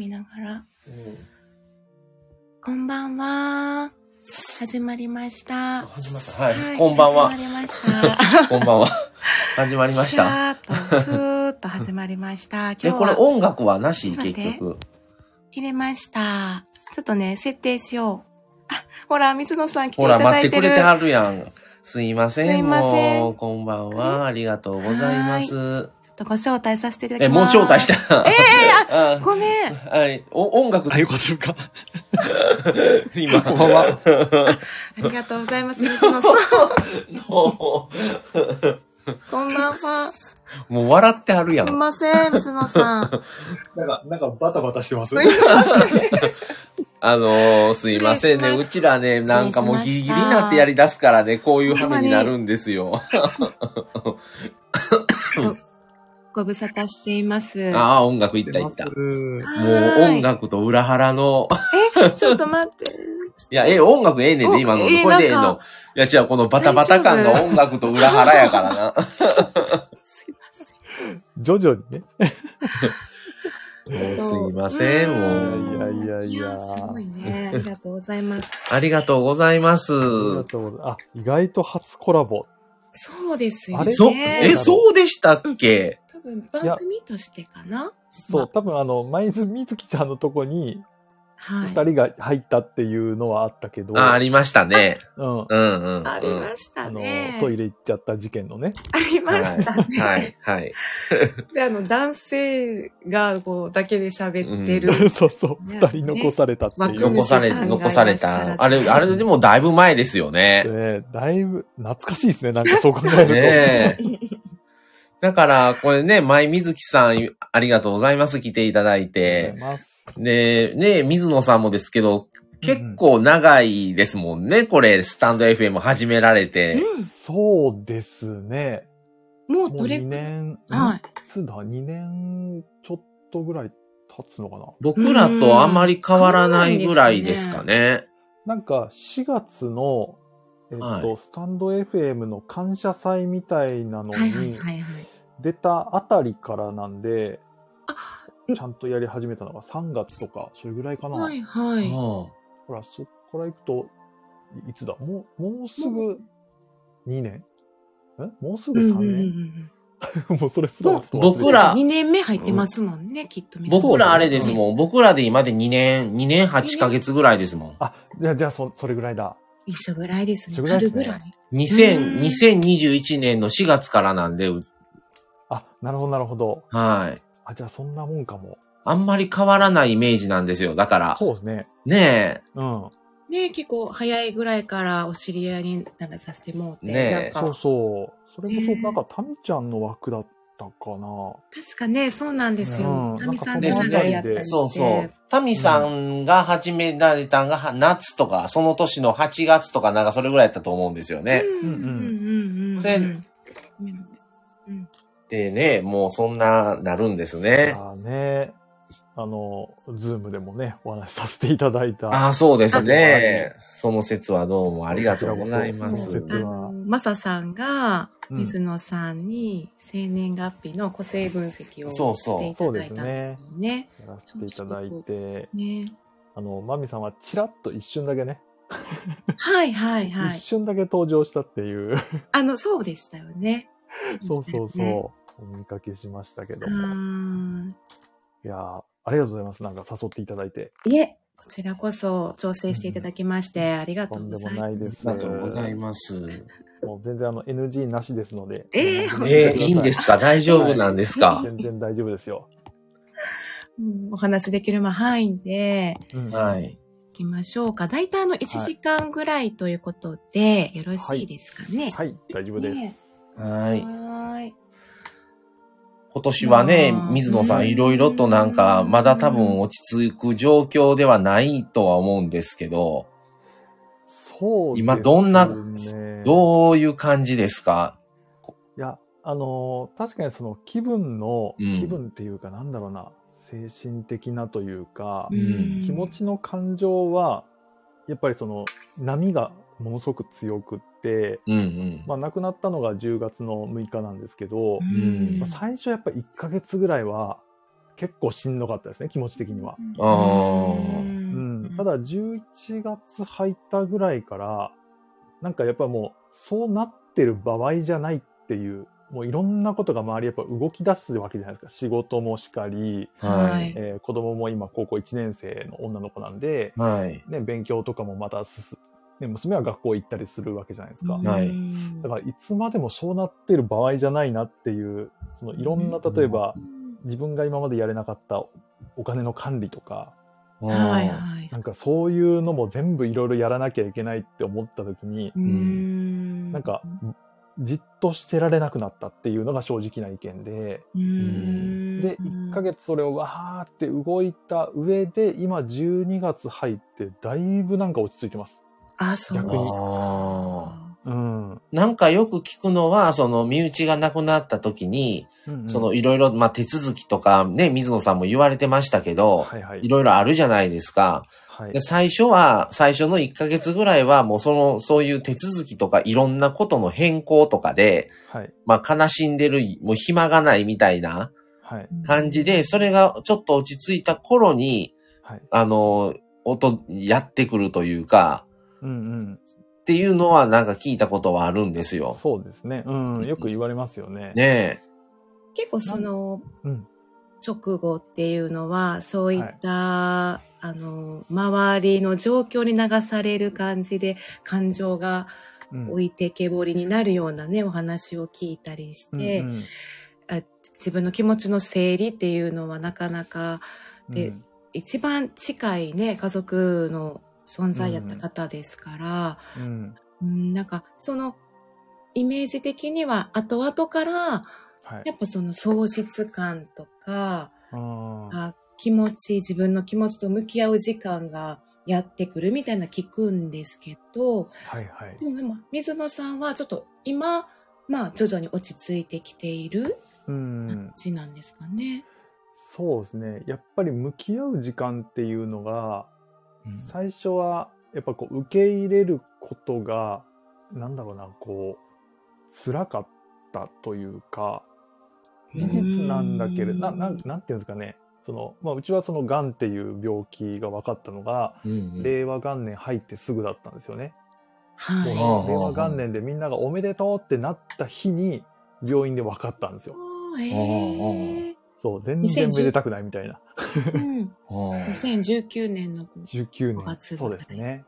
みながら。こんばんは。始まりました。始まった。はい。こんばんは始ま。りました。こんばんは。始まりましシた。ャーっと、スーッと始まりました。今日え、これは音楽はなし？結局。入れました。ちょっとね、設定しよう。あ、ほら、水野さん来ていほら、ただいてる。待ってくれてはるやん。すいません。すいませんこんばんは。ありがとうございます。とご招待させていただえ、もうきます。招待した。ええごめん。はい。お、音楽あ、よかったですか？今。こんばんは。ありがとうございます、水野さん。もこんばんは。すう、もう笑ってはるやいん。ません、水野さん。なんか、なんかバタバタしてます？あのー、すいませんね。うちらね、なんかもうギリギリになってやり出すからね、こういう羽目になるんですよ。ご無沙汰しています。ああ、音楽いったいった。もう音楽と裏腹の、ちょっと待って。いや、え、音楽ええねんおで、今の。こええれでええの。いや、違う、このバタバタ感が音楽と裏腹やからな。すいません。徐々にね。もうすいません、もう。いやいやいやいや、すごいね。ありがとうございます。ありがとうございます。ありがとうございます。あ、意外と初コラボ。そうですよね。あれ？そ、え、そうでしたっけ？多分番組としてかなそう、多分あの、舞津みずきちゃんのとこに、はい。二人が入ったっていうのはあったけど、あ、ありましたね。うん。うんうんうん。ありましたあのね。、トイレ行っちゃった事件のね。ありましたね。はい、はい。で、あの、男性が、こう、だけで喋ってる。そうそう、ね二人残されたっていう。枠残され、残された。あれ、あれでもだいぶ前ですよね。ねだいぶ懐かしいですね。なんかそう考えると。ねえ。だから、これね、舞水木さん、ありがとうございます。来ていただいありがとうてご。ざいます。で、ね、水野さんもですけど、結構長いですもんね、これ、スタンド FM 始められて。そうですね。もうもうどれ2年、はいいつだ ?2 年ちょっとぐらい経つのかな僕らとあまり変わらないぐらいですかね。なんか4月の、えっとはいスタンド FM の感謝祭みたいなのはいはいにはいはい。出たあたりからなんで、あちゃんとやり始めたのが3月とか、それぐらいかな。はいはい。ほら、そっから行くと、いいつだ？もう、もうすぐ2年？んもうすぐ3うんうんうん年、うん もうそれすら僕ら2年目入ってますもんね、きっと。僕らあれですもん。僕らで今で2年、2年8ヶ月ぐらいですもん。あ、じゃあ、じゃあそ、それぐらいだ。一緒ぐらいですね。一緒ぐらいですね春ぐらい。2000、うん2021年の4月からなんで、うあ、なるほど、なるほど。はい。あ、じゃあそんなもんかも。あんまり変わらないイメージなんですよ。だから。そうですね。ねうん。ね結構早いぐらいからお知り合いにならさせてもうて。ねえそうそう。それこねそ、なんか、タミちゃんの枠だったかな。確かね、そうなんですよう。んタミさんえ。となんか長いやったりして。そうそう。タミさんが始められたんがは夏とか、その年の8月とかなんかそれぐらいだったと思うんですよね。うんうんうんうんでね、もうそんななるんですね。あね。あの、ズームでもね、お話しさせていただいた。ああ、そうですね。その説はどうもありがとうございますマサさんが、うん水野さんに生年月日の個性分析をそうそうしていただいたんですよね。やらせていただいて、ね。あの、マミさんはチラッと一瞬だけね、はいはいはい 一。瞬だけ登場したっていう、あの、そうでしたよね。そうそうそう、ねお見かけしましたけどうも。ん。いやーありがとうございます。なんか誘っていただいて。いえ、こちらこそ調整していただきまして、ありがとうございます。もないです。ありがとうございます。もう全然あの NG なしですので。えーえー、いいんですか？大丈夫なんですか？全然大丈夫ですよ。うんお話できる範囲でうんはい。行きましょうか。大体あの1時間ぐらいということで、よろしいですかね？はい、大丈夫です。ねはい。はーい。今年はねまあ、水野さうん。んいろいろとなんか、まだ多分落ち着く状況ではないとは思うんですけど、そうね。今どんなどういう感じですか？いや、あのー確かにその気分の、うん。気分っていうかなんだろうな、精神的なというか、うん。気持ちの感情は、やっぱりその波がものすごく強くって、うんうん。まあ亡くなったのが10月の6日なんですけど、んまあ最初やっぱ1ヶ月ぐらいは結構しんどかったですね、気持ち的には。うん。ただ、11月入ったぐらいから、なんかやっぱもう、そうなってる場合じゃないっていう、もういろんなことが周りやっぱ動き出すわけじゃないですか。仕事もしかり、はい。えー子供も今高校1年生の女の子なんで、はい。ね、勉強とかもまた進ね、娘は学校行ったりするわけじゃないですか。はい。だからいつまでもそうなってる場合じゃないなっていう、そのいろんな、例えば、自分が今までやれなかったお金の管理とか、はいはい。なんかそういうのも全部いろいろやらなきゃいけないって思った時に、うん。なんか、じっとしてられなくなったっていうのが正直な意見で、うん。で、1ヶ月それをわーって動いた上で、今12月入って、だいぶなんか落ち着いてます。あ、そうですか。うん。なんかよく聞くのは、その身内が亡くなった時に、うんうんそのいろいろ、まあ、手続きとかね、水野さんも言われてましたけど、はいはいい。ろいろあるじゃないですか。はいで、最初は、最初の1ヶ月ぐらいはもうその、そういう手続きとかいろんなことの変更とかで、はい。まあ悲しんでる、もう暇がないみたいなはい。感じで、それがちょっと落ち着いた頃に、はい。あの、音、やってくるというか、うんうん。っていうのはなんか聞いたことはあるんですよ。そうですね。うん。よく言われますよね。ね結構そのうん。直後っていうのは、そういった、あの、周りの状況に流される感じで、感情がうん置いてけぼりになるようなね、お話を聞いたりして、うんうんあ自分の気持ちの整理っていうのはなかなか、でうん一番近いね、家族の存在やった方ですから、うん。うん、なんかそのイメージ的には後々からはい。やっぱその喪失感とかあ気持ち自分の気持ちと向き合う時間がやってくるみたいな聞くんですけどはいはいで。もでも水野さんはちょっと今まあ徐々に落ち着いてきているうん感。じなんですかね。そうですね。やっぱり向き合う時間っていうのが、最初はやっぱこう受け入れることが、なんだろうな、こう、辛かったというか、事実なんだけれど、な、なん、なんていうんですかね。その、まあ、うちはその癌っていう病気が分かったのが、うんうん令和元年入ってすぐだったんですよね。はい。もう令和元年でみんながおめでとうってなった日に病院で分かったんですよ。そう、全然めでたくないみたいな。うんうん2019年の19 5年。月そうですね。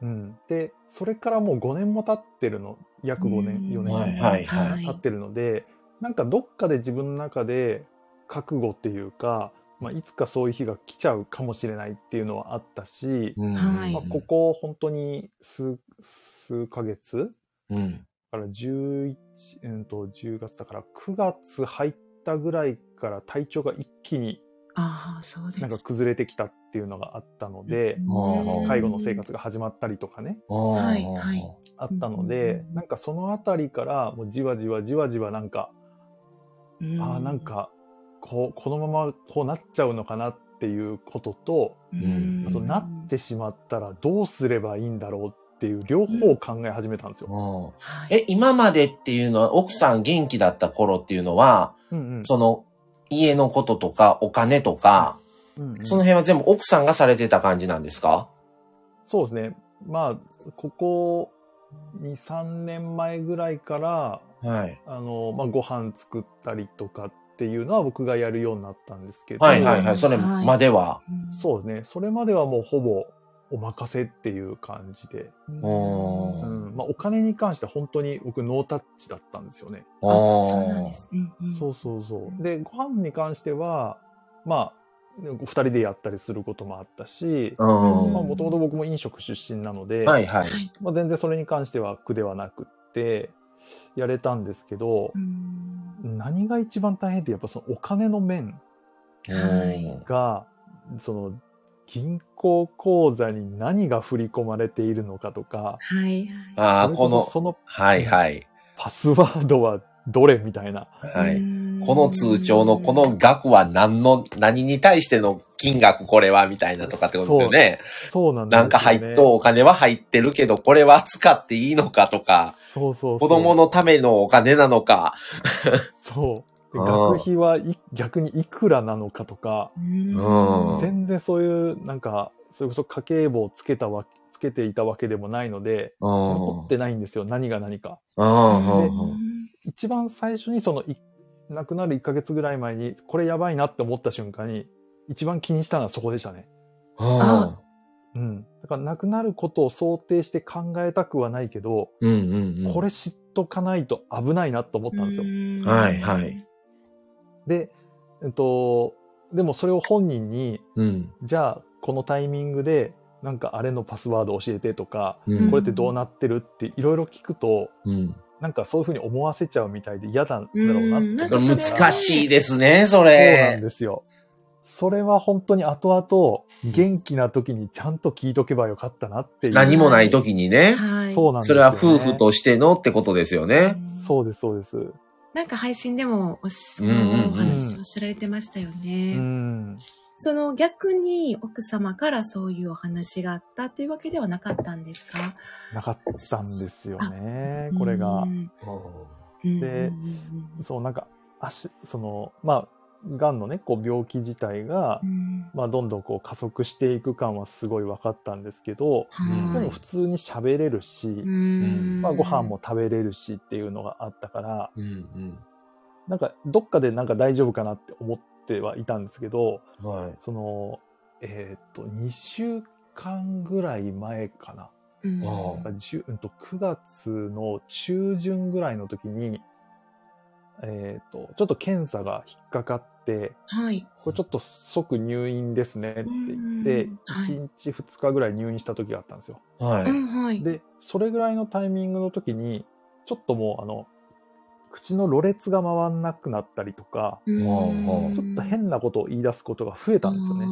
うん。で、それからもう5年も経ってるの、約5年、4年はいはいはい経ってるので、なんかどっかで自分の中で覚悟っていうか、まあ、いつかそういう日が来ちゃうかもしれないっていうのはあったし、うんはいまあ、ここ本当に数、数ヶ月うん。だから11、うんと、10月だから9月入ったぐらいから体調が一気にああ、そうです。なんか崩れてきたっていうのがあったので、うん。介護の生活が始まったりとかね、はいはい。あったので、うんなんかそのあたりからもうじわじわじわじわなんか、うん。ああなん、かこうこのままこうなっちゃうのかなっていうことと、うん。あとなってしまったらどうすればいいんだろうっていう両方を考え始めたんですよ。え、今までっていうのは、奥さん元気だった頃っていうのは、うんうん。その、家のこととか、お金とか、うんうんその辺は全部奥さんがされてた感じなんですか？そうですね。まあ、ここ2、3年前ぐらいから、はい。あの、まあ、ご飯作ったりとかっていうのは僕がやるようになったんですけど、はいはいはい。それまでは？うんそうですね。それまではもうほぼお任せっていう感じで、うん。まあ、お金に関しては本当に僕ノータッチだったんですよね。あそうなんです。うんうん。そうそうそう。で、ご飯に関しては、まあ、二人でやったりすることもあったし、もともと僕も飲食出身なので、はいはい。はい。まあ、全然それに関しては苦ではなくって、やれたんですけどう、ん。何が一番大変ってやっぱそのお金の面はい。が、その銀行口座に何が振り込まれているのかとか、はいああ、この、そそのはいはい。パスワードはどれみたいな。はい。うんこの通帳のこの額は何の、何に対しての金額これはみたいなとかってことですよね。そうなんですよ、ね。なんか入っとお金は入ってるけど、これは使っていいのかとか、そうそうそう子供のためのお金なのか。そう。学費はい逆にいくらなのかとか、うん全然そういう、なんか、それこそ家計簿をつけたわ、つけていたわけでもないので、うん。残ってないんですよ、何が何か。一番最初にその、い亡くなる1ヶ月ぐらい前に、これやばいなって思った瞬間に、一番気にしたのはそこでしたね。あうん。だから亡くなることを想定して考えたくはないけど、うんうんうん。これ知っとかないと危ないなと思ったんですよ。はいはい。で、えっと、でもそれを本人に、うん。じゃあこのタイミングで、なんかあれのパスワード教えてとか、うんこれってどうなってるっていろいろ聞くと、うん。なんかそういうふうに思わせちゃうみたいで嫌なんだろうなって。難しいですね、そそうなんれ。ですよ。それは本当に後々、元気な時にちゃんと聞いとけばよかったなっていう。何もない時にね。はい。そうなんですよ、ね。それは夫婦としてのってことですよね。そうです、そうです。なんか配信でもおし、うんうんうんお話を知られてましたよね。うん。その逆に奥様からそういうお話があったっていうわけではなかったんですか？なかったんですよね、これうが。んでうんうんそう、なんか、足、その、まあ、がんのね、こう病気自体がう、んまあ、どんどんこう加速していく感はすごい分かったんですけど、はいでも普通に喋れるし、うんまあ、ご飯も食べれるしっていうのがあったから、うんなんか、どっかでなんか大丈夫かなって思ってはいたんですけど、うん。はい。その、えっ、と、2週間ぐらい前かな。うんあなんか10うんと9月の中旬ぐらいの時に、えっ、と、ちょっと検査が引っかかって、はい。これちょっと即入院ですねって言ってうん、はい1日2日ぐらい入院した時があったんですよ。はい。で、それぐらいのタイミングの時に、ちょっともうあの、口のろれつが回んなくなったりとか、ちょっと変なことを言い出すことが増えたんですよね。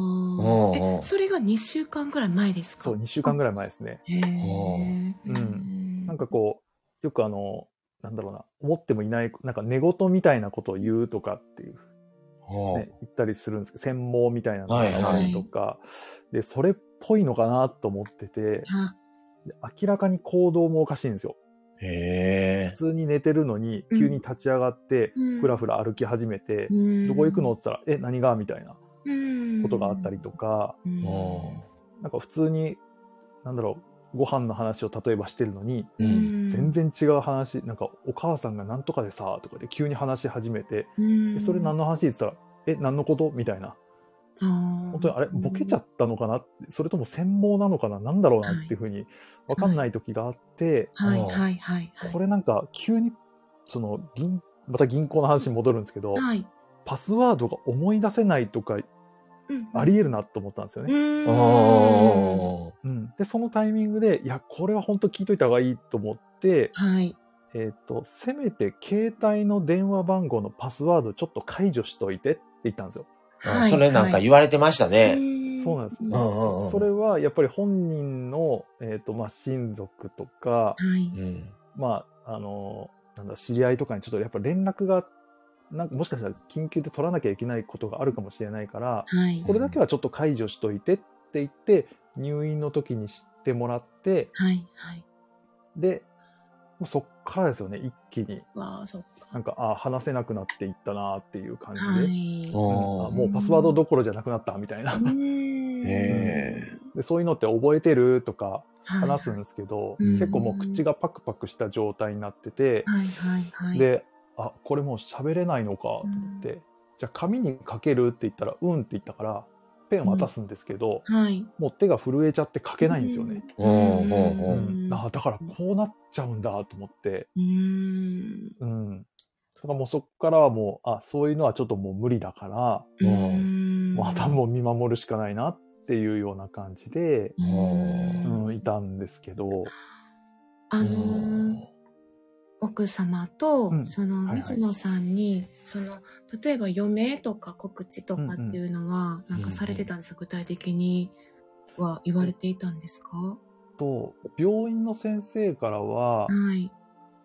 え、それが2週間くらい前ですか？そう、2週間ぐらい前ですね。へーうんなんかこう、よくあの、なんだろうな、思ってもいない、なんか寝言みたいなことを言うとかっていう、ほね、言ったりするんですけど、専門みたいなのがあったりとか、いで、それっぽいのかなと思ってて、あ。で明らかに行動もおかしいんですよ。普。通に寝てるのに、急に立ち上がって、うん。ふらふら歩き始めて、うん。どこ行くのって言ったら、え、何がみたいなうん。ことがあったりとか、うん。おなんか普通に、なんだろう、ご飯の話を例えばしてるのに、ーうん。全然違う話、なんかお母さんがなんとかでさ、とかで急に話し始めて、うん。えそれ何の話って言ったら、え、何のこと？みたいな。本本当にあれ、ボケちゃったのかな？ってそれとも専門なのかな？なんだろうなっていうふうに分かんない時があって、はい。はい。はい。はい。これなんか急に、その、銀、また銀行の話に戻るんですけど、はい。パスワードが思い出せないとかうんあり得るなと思ったんですよね。うん。で、そのタイミングで、いや、これは本当聞いといた方がいいと思って、はい。えっ、と、せめて携帯の電話番号のパスワードちょっと解除しといてって言ったんですよ。あそれなんか言われてましたね。そうなんですね。うんうんうんそれはやっぱり本人の、えっ、と、まあ、親族とか、はい。うん。まあ、あの、なんだ、知り合いとかにちょっとやっぱ連絡が、なんかもしかしたら緊急で取らなきゃいけないことがあるかもしれないから、はい。これだけはちょっと解除しといてって言って、入院の時に知ってもらって、はい。はい。で、もうそっからですよね、一気に。わあ、そっか。なんか、あ話せなくなっていったなっていう感じで。はい。あもうパスワードどころじゃなくなったみたいな。うんへでそういうのって覚えてるとかはい話すんですけど、うん結構もう口がパクパクした状態になってて、はいはいはい。、で、あ、これもう喋れないのかと思って、じゃあ紙に書けるって言ったら、うんって言ったから、ペン渡すんですけど、はい。もう手が震えちゃって書けないんですよね。うん。うんうんうん。あだからこうなっちゃうんだと思って、うん。うん。だからもうそっからはもう、あ、そういうのはちょっともう無理だから、うん。またもう見守るしかないなっていうような感じで、ううんん、いたんですけど、あのー奥様と、うん。そのはいはい。水野さんに、その例えば余命とか告知とかっていうのは、なんかされてたんですか、具体的には言われていたんですか、と、病院の先生からは、はい。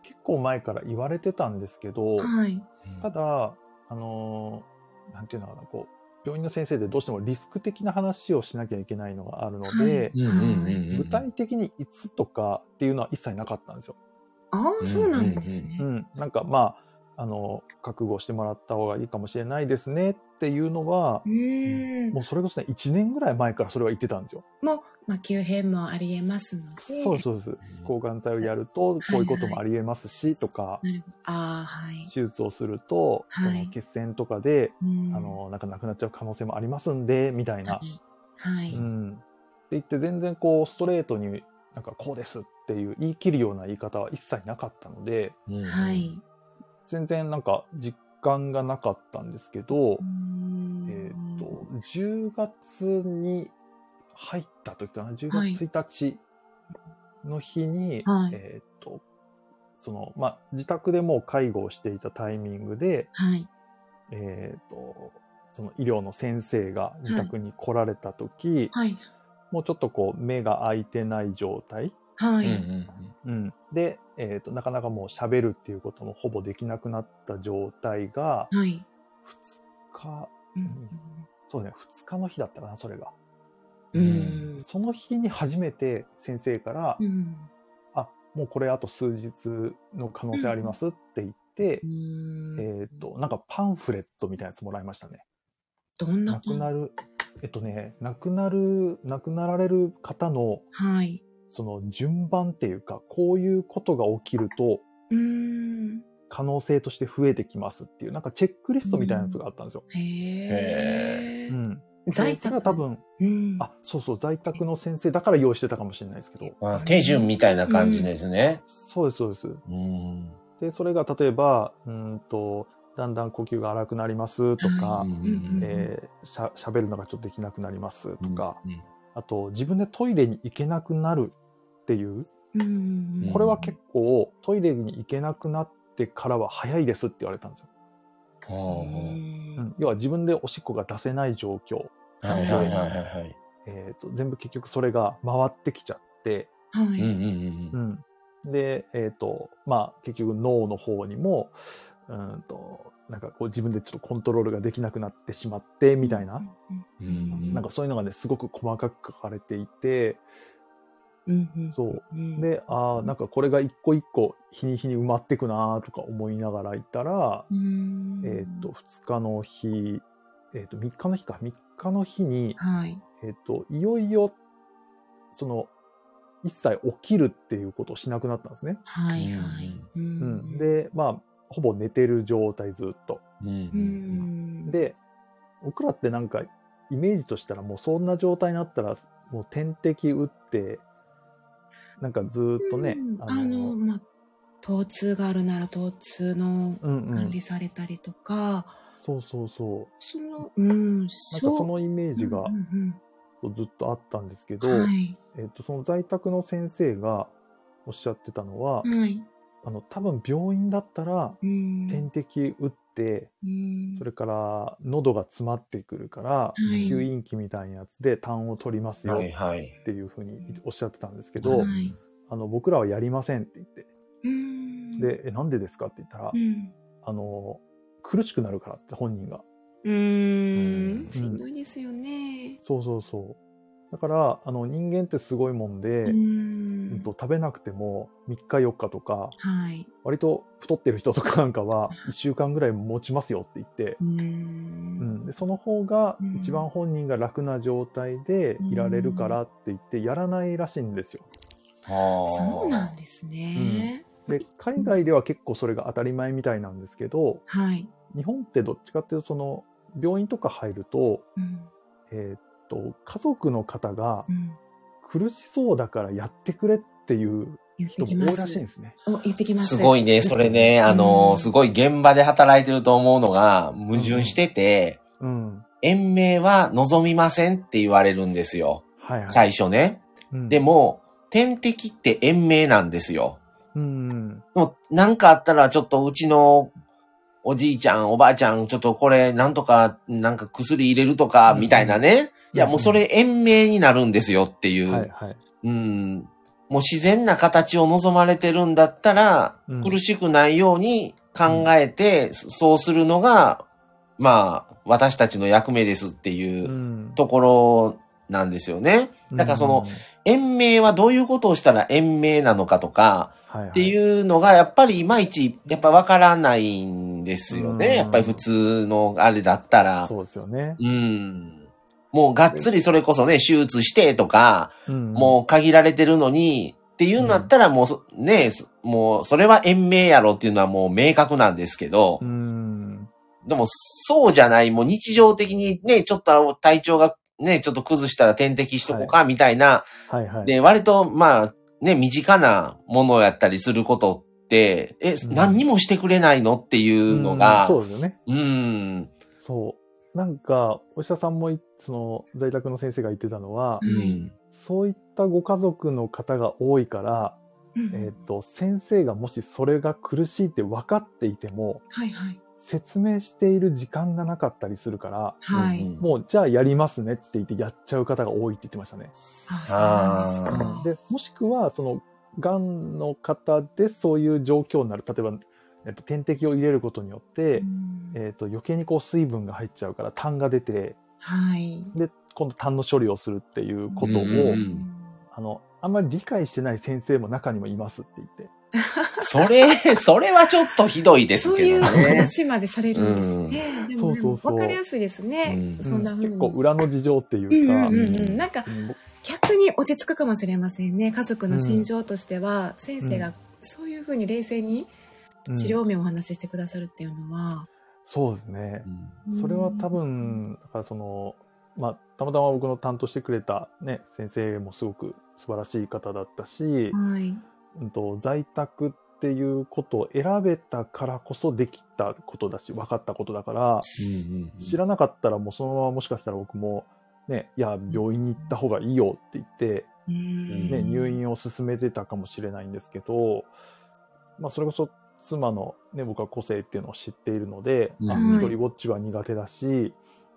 結構前から言われてたんですけど、はい。ただ、あのーなんていうのかな、こう、病院の先生でどうしてもリスク的な話をしなきゃいけないのがあるので、具体的にいつとかっていうのは一切なかったんですよ。ああそうなんですね、うん。なんかまあ、あの、覚悟してもらった方がいいかもしれないですねっていうのはう、ーん。もうそれこそね、1年ぐらい前からそれは言ってたんですよ。もう、まあ、急変もありえますので。そうですそうです。抗がん剤をやると、こういうこともありえますし、とか、なるほど。ああ、はい。手術をすると、そはいの血栓とかで、うんあ、の、なんかなくなっちゃう可能性もありますんで、みたいなは。い。はい。うん。って言って、全然こう、ストレートになんかこうですっていう言い切るような言い方は一切なかったので、うんはい。全然なんか実感がなかったんですけどう、んえっ、と、10月に入った時かな、10はい月1日の日に、はいえっ、と、その、まあ、自宅でもう介護をしていたタイミングで、はい。えっ、と、その医療の先生が自宅に来られた時、はい。もうちょっとこう目が開いてない状態、はい。うんうんうん、で、えっ、と、なかなかもう喋るっていうこともほぼできなくなった状態が、はい。2日、うんそうね、2日の日だったかな、それが。うん。その日に初めて先生から、うん。あ、もうこれあと数日の可能性ありますって言って、うんえっ、と、なんかパンフレットみたいなやつもらいましたね。どんな亡くなる、えっとね、亡くなる、亡くなられる方の、はい。その順番っていうか、こういうことが起きると、うん。可能性として増えてきますっていう、なんかチェックリストみたいなやつがあったんですよ。へえう。ん。在宅。多分、うん。あ、そうそう、在宅の先生だから用意してたかもしれないですけど。あ手順みたいな感じですね。そうです、そうです。うん。で、それが例えば、うんと、だんだん呼吸が荒くなりますとか、うんうんえーしゃ、喋るのがちょっとできなくなりますとか、うんあと、自分でトイレに行けなくなるっていう、うん。これは結構、トイレに行けなくなってからは早いですって言われたんですよ。うはうん、要は自分でおしっこが出せない状況、あはいはいはいはいはい。えーと、全部結局それが回ってきちゃって、はい。うん。で、えっ、と、まあ、結局脳の方にも、うんと、なんかこう自分でちょっとコントロールができなくなってしまって、みたいな、うんうん。なんかそういうのがね、すごく細かく書かれていて、うんうん。そう。うん。で、ああ、なんかこれが一個一個日に日に埋まってくなーとか思いながらいたら、うん。えっ、と、2日の日、えっ、と、3日の日か、3日の日に、はい。えっ、と、いよいよ、その、一切起きるっていうことをしなくなったんですね。はいはい。ううんん。、で、まあ、ほぼ寝てる状態ずっと。で、僕らってなんか、イメージとしたらもうそんな状態になったら、もう点滴打って、なんかずーっとね、うんあの、まあ、疼痛があるなら疼痛のうんうん管理されたりとか、そうそうそう。その、うん、なんかそのイメージがうんずっとあったんですけど、うんうんはい。えっと、その在宅の先生がおっしゃってたのは、はい。あの、多分病院だったら、うん。点滴打っそれから喉が詰まってくるから、い吸引器みたいなやつで痰を取りますよっ。ていうふうにおっしゃってたんですけど、はい。あの、僕らはやりませんって言って、うん。で、え、なんでですかって言ったら、うん。あの、苦しくなるからって本人が。うーん。しんどいですよね。そうそうそう。だから、あの、人間ってすごいもんで、ううんんと食べなくても3日4日とか、はい。割と太ってる人とかなんかは 1週間ぐらい持ちますよって言って、う。うんん、でその方がうん一番本人が楽な状態でいられるからって言ってやらないらしいんですよ。はあそうなんですね。で海外では結構それが当たり前みたいなんですけどはい。日本ってどっちかっていうとその病院とか入ると,、うん。えーっと家族の方がうん。苦しそうだからやってくれっていう人。も多いらしいんですね。お、言ってきます。すごいね、それね、あの、すごい現場で働いてると思うのが矛盾してて、うん。延命は望みませんって言われるんですよ。はいはい。最初ね。うんで、も、点滴って延命なんですよ。うん。でも、なんかあったらちょっとうちのおじいちゃん、おばあちゃん、ちょっとこれなんとか、なんか薬入れるとか、うんみたいなね。いや、もうそれ延命になるんですよっていう。はいはい。うん。もう自然な形を望まれてるんだったら、うん苦しくないように考えて、そうするのが、まあ、私たちの役目ですっていううんところなんですよね。だからその、延命はどういうことをしたら延命なのかとか、っていうのが、やっぱりいまいち、やっぱわからないんですよね。やっぱり普通のあれだったら。そうですよね。うん。もうがっつりそれこそね、手術してとか、うん、もう限られてるのに、っていうんだったらもう、ね、もうそれは延命やろっていうのはもう明確なんですけど、うん、でもそうじゃない、もう日常的にね、ちょっと体調がね、ちょっと崩したら点滴しとこうか、みたいな、はいはいはい、で、割とまあ、ね、身近なものやったりすることって、え、うん、何にもしてくれないのっていうのが、うん、そうですよね。うん。そう。なんか、お医者さんも、その、在宅の先生が言ってたのは、うん、そういったご家族の方が多いから、うん、えっ、と、先生がもしそれが苦しいって分かっていても、はいはい、説明している時間がなかったりするから、はい、もうじゃあやりますねって言ってやっちゃう方が多いって言ってましたね。あそうなんですか。で、もしくは、その、がんの方でそういう状況になる。例えば、えっと、点滴を入れることによって、うん、えっと、余計にこう水分が入っちゃうから痰が出て、はい。で、今度痰の処理をするっていうことを、あの、あんまり理解してない先生も中にもいますって言って。それ、それはちょっとひどいですけどね。そういう話までされるんですね。うん、でも、そうそうそう。わかりやすいですね。うん、そんな風に。結構裏の事情っていうか。うんうんうん、なんか、逆に落ち着くかもしれませんね。家族の心情としては、先生がそういうふうに冷静に治療面をお話ししてくださるっていうのは。そうですね。それは多分、だからその、まあ、たまたま僕の担当してくれたね、先生もすごく素晴らしい方だったし、はい、うんと、在宅っていうことを選べたからこそできたことだし、分かったことだから、知らなかったらもうそのままもしかしたら僕も、ね、いや、病院に行った方がいいよって言って、ね、入院を進めてたかもしれないんですけど、まあ、それこそ妻のね、僕は個性っていうのを知っているので、うん、一人ぼっちは苦手だし、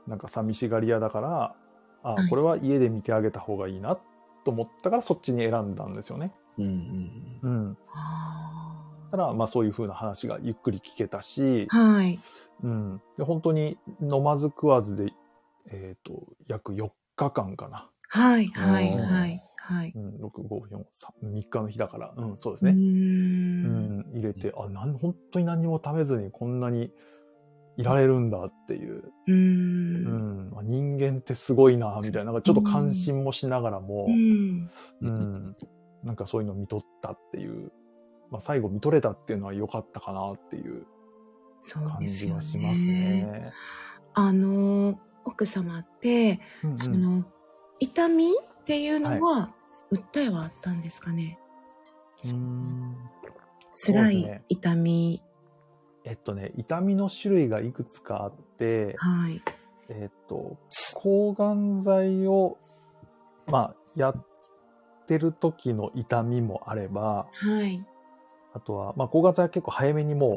なんか寂しがり屋だから、あ、これは家で見てあげた方がいいなと思ったからそっちに選んだんですよね。うんうんうん。たら、まあそういうふうな話がゆっくり聞けたし、はい。うん。で、本当に飲まず食わずで、えっ、ー、と、約4日間かな。はい、はい、はい。はい。うん、6、5、4、3、3日の日だから、うん、そうですね。うん,、入れて、あ、なん、本当に何も食べずにこんなにいられるんだっていう。うん。うん、人間ってすごいな、みたいな、なんかちょっと感心もしながらも、うん、うん、なんかそういうのを見とったっていう、まあ最後見とれたっていうのは良かったかなっていう感じはしますね。ねあの、奥様って、うんうん、その、痛みっていうのは、はい、訴えはあったんですかねうん辛い痛み、えっとね、痛みの種類がいくつかあって、はい。えっと、抗がん剤を、まあ、やってる時の痛みもあれば、はい。あとは、まあ、抗がん剤は結構早めにもう、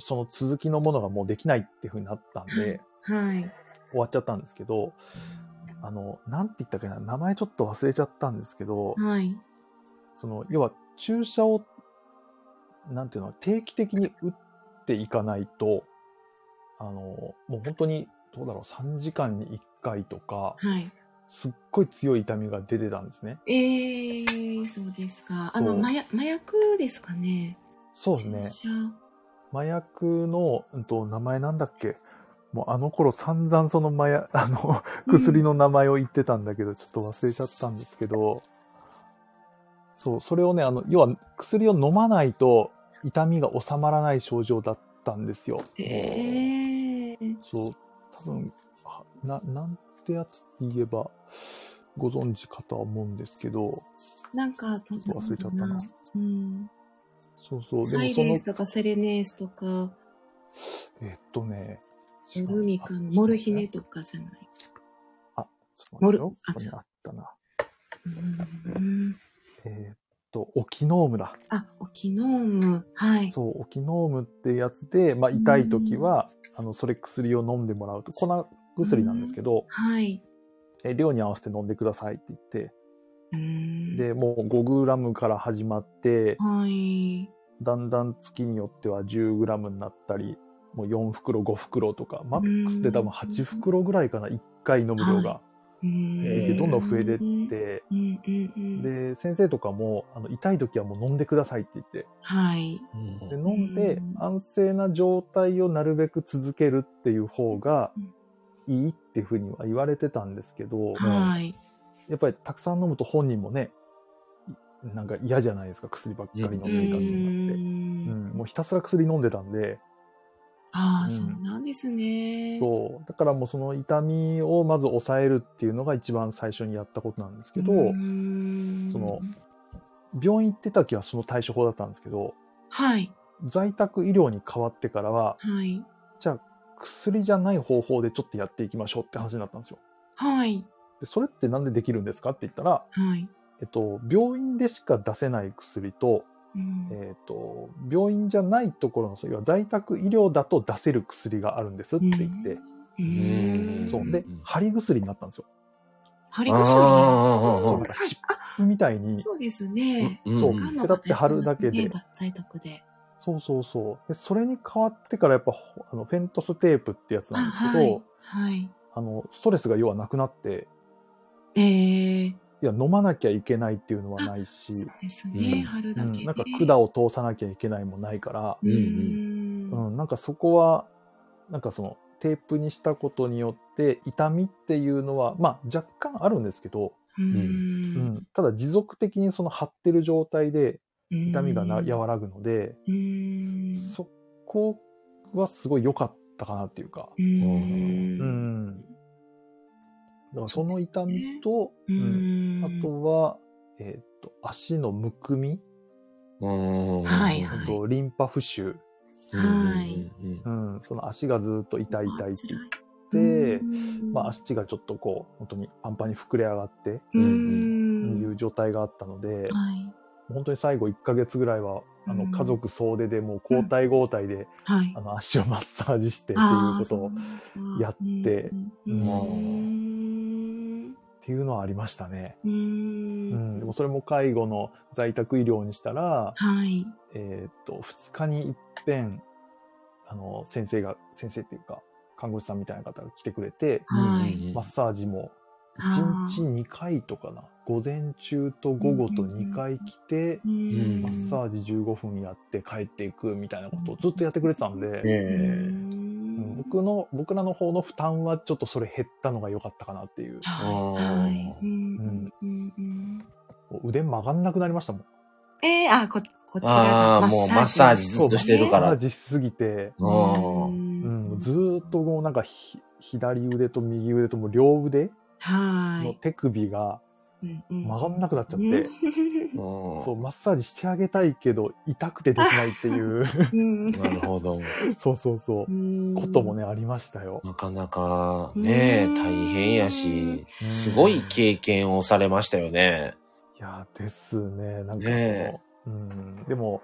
その続きのものがもうできないっていう風になったんで、はい。終わっちゃったんですけど、あの、なんて言ったっけな、名前ちょっと忘れちゃったんですけど、はい。その、要は注射を、なんていうの、定期的に打っていかないと、あの、もう本当に、どうだろう、3時間に1回とか、はい。すっごい強い痛みが出てたんですね。ええー、そうですか。あの、麻薬麻薬ですかね。そうですね。麻薬の、うんと、名前なんだっけ？もうあの頃散々そのまや、あの、薬の名前を言ってたんだけど、ちょっと忘れちゃったんですけど、そう、それをね、あの、要は薬を飲まないと痛みが収まらない症状だったんですよ。えー、そう、多分、な、なんてやつって言えば、ご存知かとは思うんですけど、なんか、ちょっと忘れちゃったな。うん。そうそう。でもサイレンスとかセレネースとか。えっとね、ルミモルヒネとかじゃない？あ、モル、あ、あったな。えっと、オキノームだ。あ、オキノーム。はい。そう、オキノームってやつで、まあ、痛い時は、あの、それ薬を飲んでもらうと、粉薬なんですけど、はい。え、量に合わせて飲んでくださいって言って、で、もう5グラムから始まって、はい。だんだん月によっては10グラムになったり、もう4袋、5袋とか、マックスで多分8袋ぐらいかな、1回飲む量が。でどんどん増えてって、で、先生とかも、あの、痛い時はもう飲んでくださいって言って、はい。で、飲んで、安静な状態をなるべく続けるっていう方がいいっていうふうには言われてたんですけど、はい。やっぱりたくさん飲むと本人もね、なんか嫌じゃないですか、薬ばっかりの生活になって。うん、もうひたすら薬飲んでたんで、ああ、うん、そうなんですね。そう。だからもうその痛みをまず抑えるっていうのが一番最初にやったことなんですけど、その、病院行ってた時はその対処法だったんですけど、はい。在宅医療に変わってからは、はい。じゃあ薬じゃない方法でちょっとやっていきましょうって話になったんですよ。はい。でそれってなんでできるんですかって言ったら、はい。えっと、病院でしか出せない薬と、えっ、ー、と、病院じゃないところの、要は在宅医療だと出せる薬があるんですって言って、うん、そう。で、貼り薬になったんですよ。貼り薬そう、なんか湿布みたいに。そうですね。そう。ペタって貼るだけで。在宅で。そうそうそう。で、それに変わってからやっぱ、あの、フェントステープってやつなんですけど、はい。はい、あの、ストレスが要はなくなって、ええーいや、飲まなきゃいけないっていうのはないし、そうですね、春だけ、うん、なんか管を通さなきゃいけないもないから、うん、うん、なんかそこは、なんかその、テープにしたことによって痛みっていうのは、まあ若干あるんですけど、うん、ただ持続的にその張ってる状態で痛みがな和らぐので、そこはすごい良かったかなっていうか、うんだからその痛みと、うね、うん、あとは、えっ、ー、と、足のむくみ。はいはい。あと、リンパ浮腫。はい。うん、その足がずっと痛い痛いって。言って、まあ足がちょっとこう、本当にパンパンに膨れ上がって、いう状態があったので、はい。本当に最後1ヶ月ぐらいは、あの、家族総出でもう交代交代で、はい、あの、足をマッサージしてっていうことをやって、っていうのはありましたね。うん,、でもそれも介護の在宅医療にしたら、はい、えっ、と、2日に一遍、あの、先生が、先生っていうか、看護師さんみたいな方が来てくれて、はい、マッサージも1日2回とかな。午前中と午後と2回来て、マッサージ15分やって帰っていくみたいなことをずっとやってくれてたんで、えー、僕の、僕らの方の負担はちょっとそれ減ったのが良かったかなっていう。はい。うん、腕曲がんなくなりましたもん。ええー、あ、こ、こちらがマッサージ。もうマッサージずっとしてるから。マッサージしすぎて、うん、ずっともうなんか左腕と右腕とも両腕の手首が曲がんなくなっちゃって、そうマッサージしてあげたいけど痛くてできないっていう。なるほど。そうそうそう。こともね、ありましたよ。なかなかね、大変やし、すごい経験をされましたよね。いや、ですね。なんかね、うん、でも、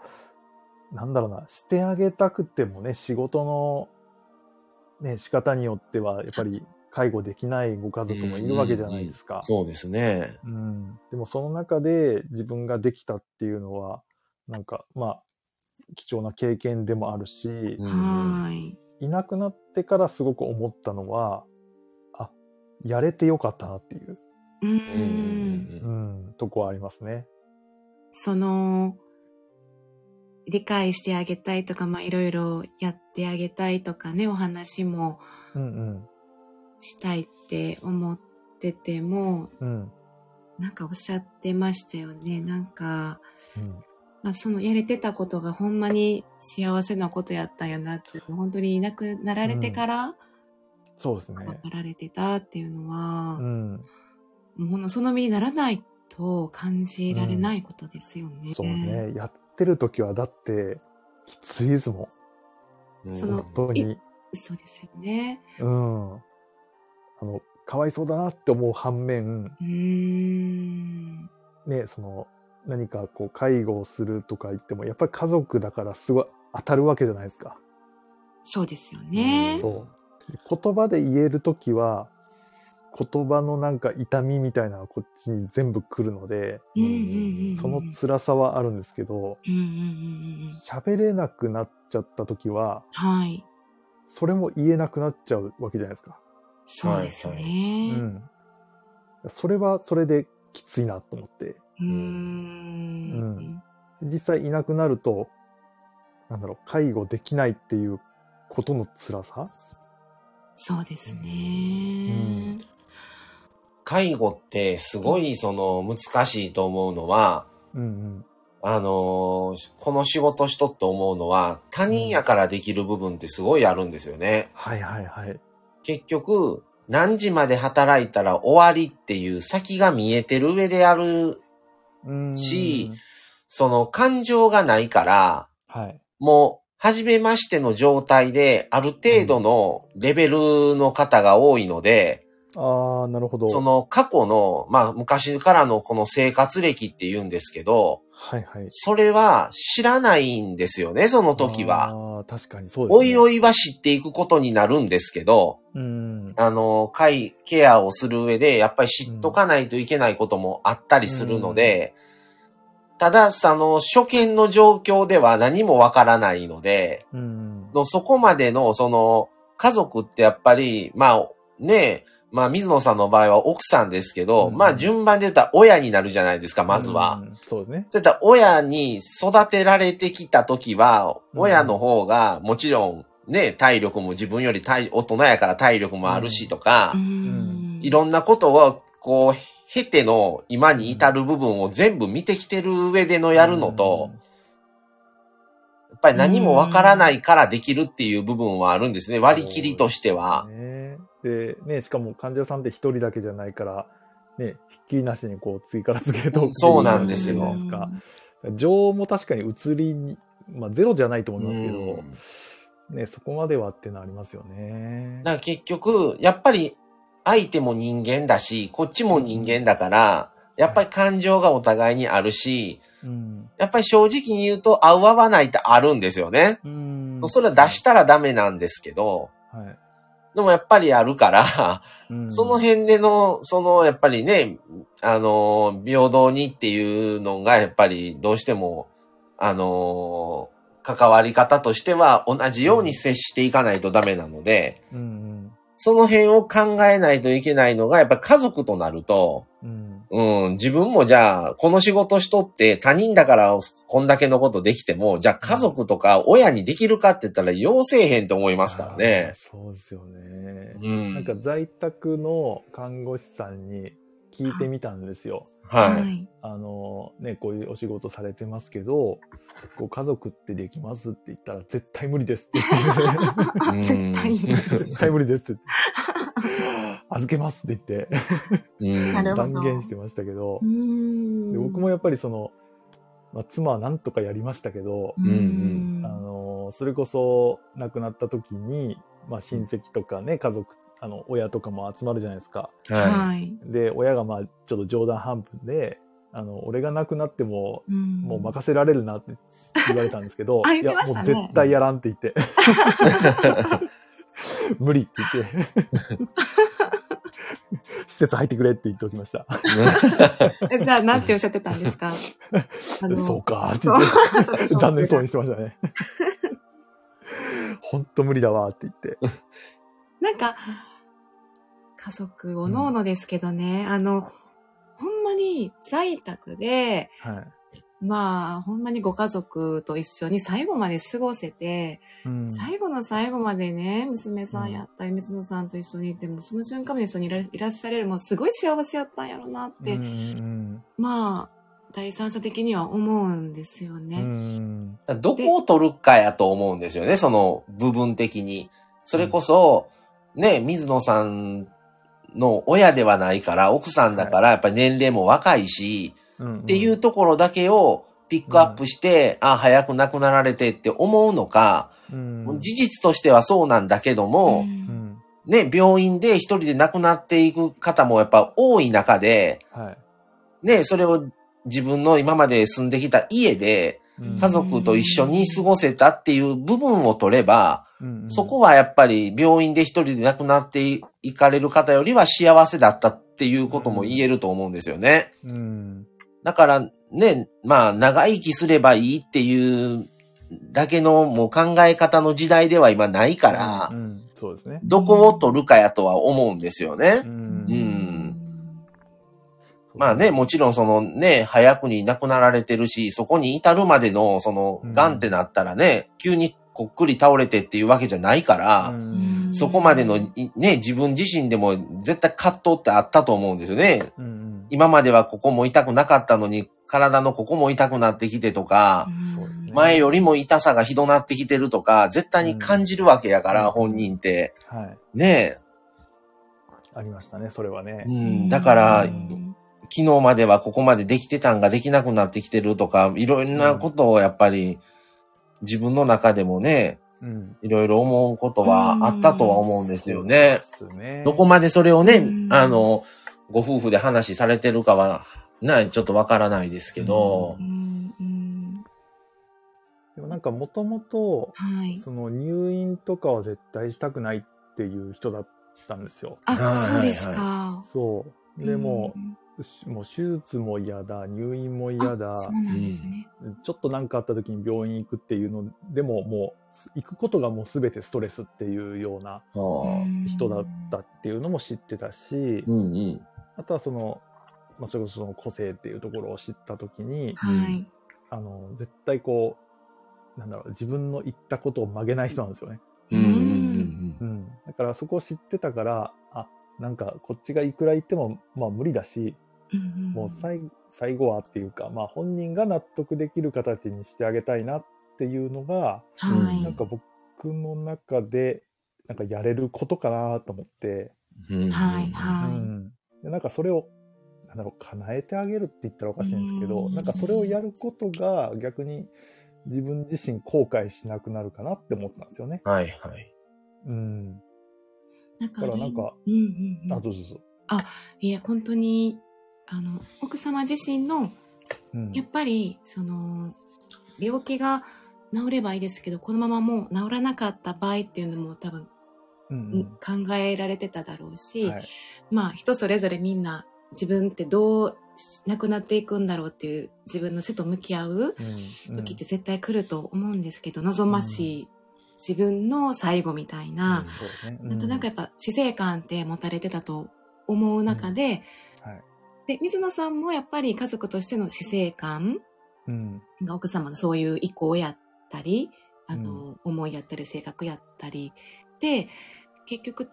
なんだろうな、してあげたくてもね、仕事のね、仕方によっては、やっぱり介護できないご家族もいるわけじゃないですか。うんうん、そうですね。うん。でもその中で自分ができたっていうのは、なんか、まあ、貴重な経験でもあるし、はい。いなくなってからすごく思ったのは、あ、やれてよかったなっていう、うん、うん、とこはありますね。その、理解してあげたいとか、まあいろいろやってあげたいとかね、お話も、うんうん、したいって思ってても、うん、なんかおっしゃってましたよね。なんか、うん、まあ、そのやれてたことがほんまに幸せなことやったんやなって、本当にいなくなられてから、うん、そうですね。なられてたっていうのは、うん、もうその身にならないと感じられないことですよね。そうね。やってる時はだって、きついですもん。その、本当に。そうですよね。うん。あの、かわいそうだなって思う反面、ね、その、何かこう介護をするとか言っても、やっぱり家族だからすごい当たるわけじゃないですか。そうですよね。言葉で言えるときは、言葉のなんか痛みみたいなのがこっちに全部来るので、その辛さはあるんですけど、喋、れなくなっちゃった時は、はい、それも言えなくなっちゃうわけじゃないですか。そうですね。うん。それはそれできついなと思って。うーん。実際いなくなると、なんだろう、介護できないっていうことの辛さ？そうですね。ん介護ってすごいその難しいと思うのは、うんうん。あのーこの仕事しとって思うのは、他人やからできる部分ってすごいあるんですよね。はいはいはい。結局、何時まで働いたら終わりっていう先が見えてる上でやる、うんしその感情がないから、はい。もう、初めましての状態で、ある程度のレベルの方が多いので、ああ、なるほど。その過去の、まあ昔からのこの生活歴って言うんですけど、はいはい。それは知らないんですよね、その時は。ああ、確かにそうですね。おいおいは知っていくことになるんですけど、うん。あの、介、ケアをする上で、やっぱり知っとかないといけないこともあったりするので、ただ、その、初見の状況では何もわからないので、うん。のそこまでの、その、家族ってやっぱり、まあ、ねまあ、水野さんの場合は奥さんですけど、うんまあ、順番で言ったら親になるじゃないですか、まずは。うん。そうですね。そういった親に育てられてきた時は、うん親の方がもちろんね、体力も自分より体大人やから体力もあるしとか、うんいろんなことをこう、経ての今に至る部分を全部見てきてる上でのやるのと、やっぱり何もわからないからできるっていう部分はあるんですね、割り切りとしては。ね、で、ね、しかも患者さんって一人だけじゃないから、ね、ひっきりなしにこう、次から次へと。そうなんですよ。情も確かに移りに、まあゼロじゃないと思いますけど、うんね、そこまではってのはありますよね。だから結局、やっぱり相手も人間だし、こっちも人間だから、やっぱり感情がお互いにあるし、うん。やっぱり正直に言うと合う合わないってあるんですよね。うんそれは出したらダメなんですけど、はい。でもやっぱりあるから、うん。その辺での、そのやっぱりね、あの、平等にっていうのがやっぱりどうしても、あの、関わり方としては同じように接していかないとダメなので、うん。その辺を考えないといけないのが、やっぱり家族となると、うん。うん、自分もじゃあ、この仕事しとって他人だからこんだけのことできても、じゃあ家族とか親にできるかって言ったら、要せえへんと思いますからね。そうですよね。うん。なんか在宅の看護師さんに聞いてみたんですよ。はい。い。あのね、こういうお仕事されてますけど、こう家族ってできますって言ったら絶対無理ですって言って、あ、絶対に。絶対無理ですって、預けますって言って。断言してましたけど。う、ん。で僕もやっぱりその、まあ、妻はなんとかやりましたけど、あのそれこそ亡くなった時に、まあ、親戚とかね家族あの親とかも集まるじゃないですか。ははい。で親がまあちょっと冗談半分であの俺が亡くなってもうん。もう任せられるなって言われたんですけど、あ言っていやもう絶対やらんって言って。無理って言って 施設入ってくれって言っておきました。えじゃあ、なんておっしゃってたんですか？そうかって言って残念そうにしてましたね。本当無理だわって言って。なんか、家族おのおのですけどね、あの、ほんまに在宅で、はい。まあ、ほんまにご家族と一緒に最後まで過ごせて、うん。最後の最後までね、娘さんやったり、水野さんと一緒にいても、その瞬間まで一緒にいらいらっしゃれる、もうすごい幸せやったんやろなって、うんうんまあ、第三者的には思うんですようんね。うん。どこを取るかやと思うんですよね、その部分的に。それこそ、ね、水野さんの親ではないから、奥さんだから、やっぱり年齢も若いし、うんっていうところだけをピックアップして、あ、早く亡くなられてって思うのか、うん。事実としてはそうなんだけども、ん。うん。ね、病院で一人で亡くなっていく方もやっぱ多い中で、はい。ね、それを自分の今まで住んできた家でうん。家族と一緒に過ごせたっていう部分を取れば、うんうん。そこはやっぱり病院で一人で亡くなっていかれる方よりは幸せだったっていうことも言えると思うんですよね。うんだからね、まあ長生きすればいいっていうだけのもう考え方の時代では今ないからう、んそうですね。どこを取るかやとは思うんですよねう。うんんまあね、もちろんそのね、早くに亡くなられてるし、そこに至るまでの、その、癌ってなったらね、急にこっくり倒れてっていうわけじゃないから、そこまでの、ね、自分自身でも絶対葛藤ってあったと思うんですよね。今まではここも痛くなかったのに、体のここも痛くなってきてとか、前よりも痛さがひどなってきてるとか、絶対に感じるわけやから、本人って。ねえ。ありましたね、それはね。うん、だから、昨日まではここまでできてたんができなくなってきてるとか、いろんなことをやっぱり自分の中でもね、いろいろ思うことはあったとは思うんですよね。ねどこまでそれをね、あの、ご夫婦で話されてるかは、な、ちょっとわからないですけど。でもなんかもともと、その入院とかは絶対したくないっていう人だったんですよ。あ、そうですか。そう。でも、もう手術も嫌だ、入院も嫌だ。そうなんですね。ちょっと何かあった時に病院行くっていうのでももう行くことがもう全てストレスっていうような人だったっていうのも知ってたし、うんうん、あとはその、まあ、それこそその個性っていうところを知った時に、はい、あの絶対こうなんだろう自分の言ったことを曲げない人なんですよね。うん、うん、だからそこを知ってたからあなんかこっちがいくら言ってもまあ無理だしもう最最後はっていうか、まあ、本人が納得できる形にしてあげたいなっていうのが、はい、なんか僕の中でなんかやれることかなと思って、はいはい、うん、でなんかそれをなんだろう叶えてあげるって言ったらおかしいんですけど、んなんかそれをやることが逆に自分自身後悔しなくなるかなって思ったんですよね。はいはい。うん。だからなんか、うんうんうん、あ、どうぞどうぞ。あ、いえ、本当にあの、奥様自身の、うん、やっぱり、その、病気が治ればいいですけど、このままもう治らなかった場合っていうのも多分、うんうん、考えられてただろうし、はい、まあ人それぞれみんな自分ってどう亡くなっていくんだろうっていう自分の死と向き合う時って絶対来ると思うんですけど、望ましい自分の最後みたいな、うんね。うん、なんかやっぱ死生観って持たれてたと思う中で、で、水野さんもやっぱり家族としての死生観が奥様のそういう意向やったり、あの、うん、思いやったり、性格やったり、で、結局、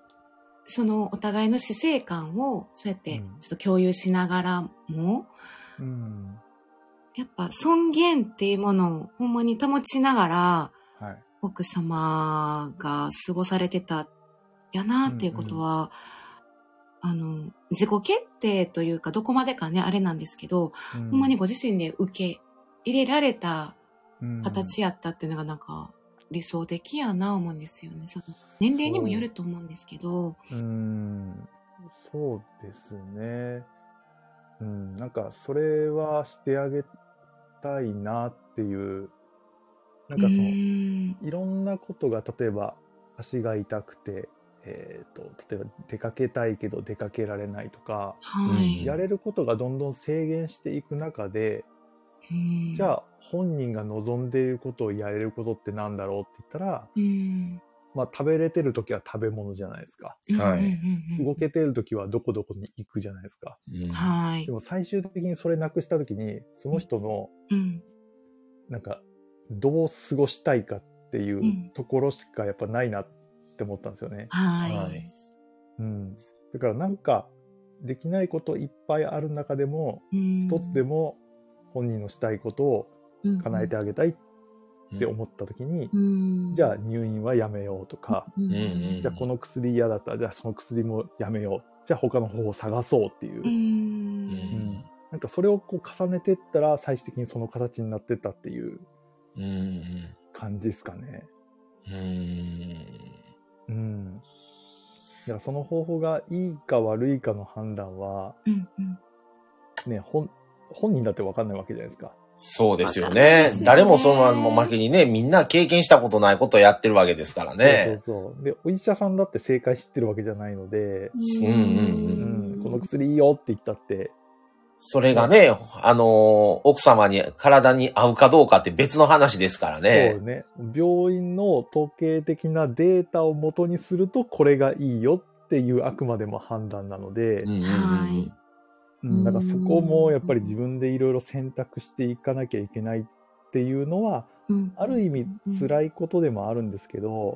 そのお互いの死生観をそうやってちょっと共有しながらも、うん、やっぱ尊厳っていうものをほんまに保ちながら、はい、奥様が過ごされてたやなっていうことは、うんうんあの、自己決定というか、どこまでかね、あれなんですけど、うん、ほんまにご自身で受け入れられた形やったっていうのがなんか、理想的やな思うんですよね。その年齢にもよると思うんですけど。ううん、そうですね。うん、なんか、それはしてあげたいなっていう、なんかその、いろんなことが、例えば、足が痛くて、えーと、例えば出かけたいけど出かけられないとか、はい、やれることがどんどん制限していく中で、じゃあ本人が望んでいることをやれることってなんだろうって言ったら、まあ、食べれてる時は食べ物じゃないですか。はい、動けてる時はどこどこに行くじゃないですか。はい、でも最終的にそれなくした時にその人の、うん、なんかどう過ごしたいかっていうところしかやっぱないなっって思ったんですよね。はい。はい、うん。だからなんか、できないこといっぱいある中でも、一つでも本人のしたいことを叶えてあげたいって思った時に、うん、じゃあ入院はやめようとか、うん、じゃあこの薬嫌だったら、じゃあその薬もやめよう。じゃあ他の方法を探そうっていう。うん、なんかそれをこう重ねていったら最終的にその形になってったっていう感じですかね。うんうん。だからその方法がいいか悪いかの判断は、うんうん、ね、本、本人だってわかんないわけじゃないですか。そうですよね。ね誰もそのも負けにね、みんな経験したことないことをやってるわけですからね。そうそうそう。で、お医者さんだって正解知ってるわけじゃないので、うんうんうん、この薬いいよって言ったって、それがね、あのー、奥様に体に合うかどうかって別の話ですからね。そうね。病院の統計的なデータを元にするとこれがいいよっていうあくまでも判断なので、うん、うん、うん、だからそこもやっぱり自分でいろいろ選択していかなきゃいけないっていうのは、うん、ある意味辛いことでもあるんですけど、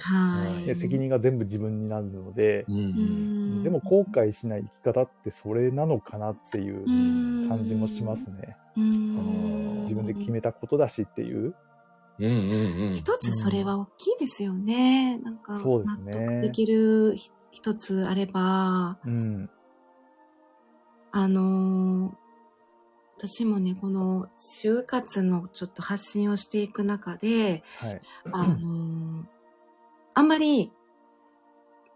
うん、責任が全部自分になるので、うん、でも後悔しない生き方ってそれなのかなっていう感じもしますね。自分で決めたことだしっていう。うんうんうん、一つそれは大きいですよね。なんか、そうですね。できる一つあれば、うん、あの私もね、この就活のちょっと発信をしていく中で、はい、あのあんまり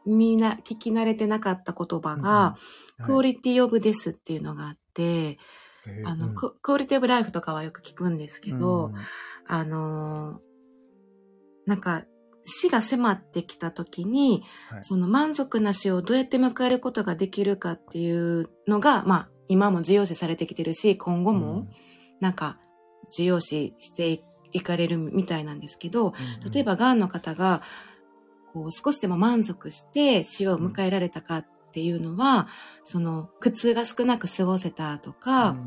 みんな聞き慣れてなかった言葉が、クオリティオブですっていうのがあって、あの、うん、クオリティオブライフとかはよく聞くんですけど、うん、あのなんか、死が迫ってきた時に、はい、その満足な死をどうやって迎えることができるかっていうのが、まあ、今も重要視されてきてるし、今後も、なんか、重要視していかれるみたいなんですけど、例えば、癌の方が、こう、少しでも満足して死を迎えられたかっていうのは、その、苦痛が少なく過ごせたとか、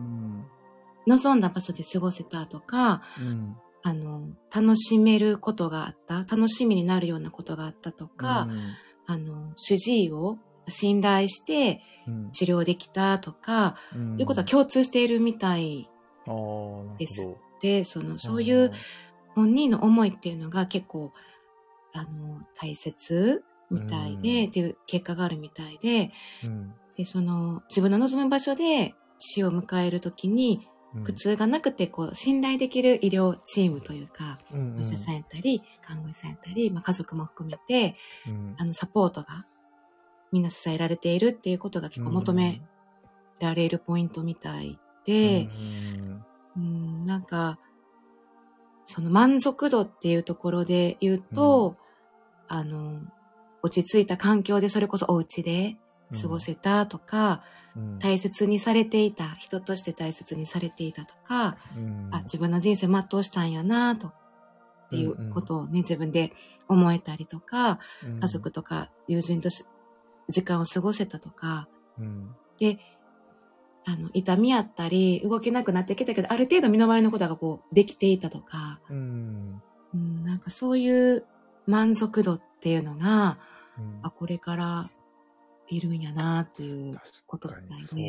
望んだ場所で過ごせたとか、あの、楽しめることがあった、楽しみになるようなことがあったとか、あの、主治医を信頼して治療できたとか、うん、いうことは共通しているみたいです。で、その、そういう本人の思いっていうのが結構、あの、大切みたいで、うん、っていう結果があるみたいで、うん、で、その、自分の望む場所で死を迎えるときに、苦痛がなくて、こう、信頼できる医療チームというか、お医者さんやったり、看護師さんやったり、まあ、家族も含めて、あの、サポートがみんな支えられているっていうことが結構求められるポイントみたいで、うん、なんか、その満足度っていうところで言うと、うん、あの、落ち着いた環境でそれこそお家で過ごせたとか、うん、大切にされていた、人として大切にされていたとか、うん、あ、自分の人生全うしたんやなと、っていうことをね、自分で思えたりとか、家族とか友人と時間を過ごせたとか、うん、で、あの、痛みあったり、動けなくなってきたけど、ある程度身の回りのことがこう、できていたとか、うん、うん、なんかそういう満足度っていうのが、うん、あ、これからいるんやなっていうことみたいで。そうで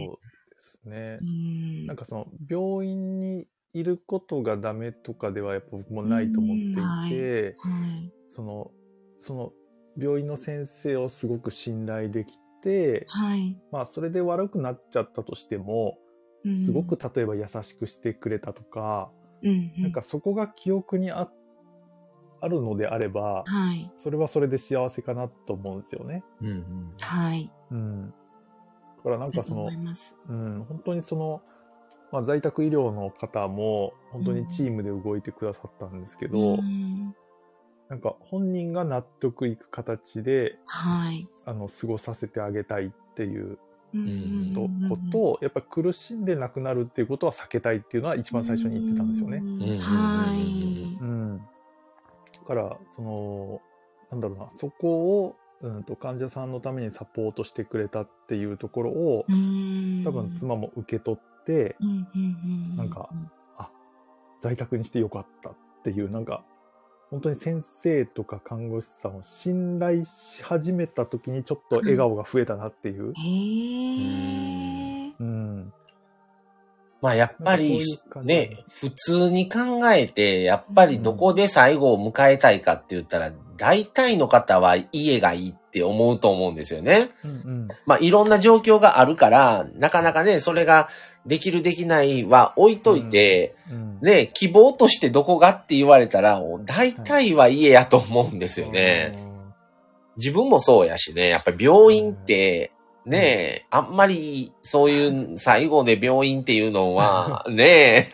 すね。うん、なんかその、病院にいることがダメとかではやっぱ僕もないと思っていて、はい。はい、その、その病院の先生をすごく信頼できて、はい、まあそれで悪くなっちゃったとしても、うん、すごく例えば優しくしてくれたとか、うんうん、なんかそこが記憶にああるのであれば、はい、それはそれで幸せかなと思うんですよね。うんうん、はい。うん。だからなんかその、うん、本当にその、まあ、在宅医療の方も本当にチームで動いてくださったんですけど、うん、なんか本人が納得いく形で、はい、あの過ごさせてあげたいっていうことをやっぱ苦しんでなくなるっていうことは避けたいっていうのは一番最初に言ってたんですよね。はい。うん。だからそのなんだろうなそこをうんと患者さんのためにサポートしてくれたっていうところを多分妻も受け取ってなんかあ在宅にしてよかったっていうなんか本当に先生とか看護師さんを信頼し始めた時にちょっと笑顔が増えたなっていう。へえ。うん。まあやっぱりね、普通に考えて、やっぱりどこで最後を迎えたいかって言ったら、大体の方は家がいいって思うと思うんですよね。うんうん、まあいろんな状況があるから、なかなかね、それができるできないは置いといて、うんうん、ね、希望としてどこがって言われたら、大体は家やと思うんですよね。自分もそうやしね、やっぱり病院って、ねあんまりそういう最後で病院っていうのは、ね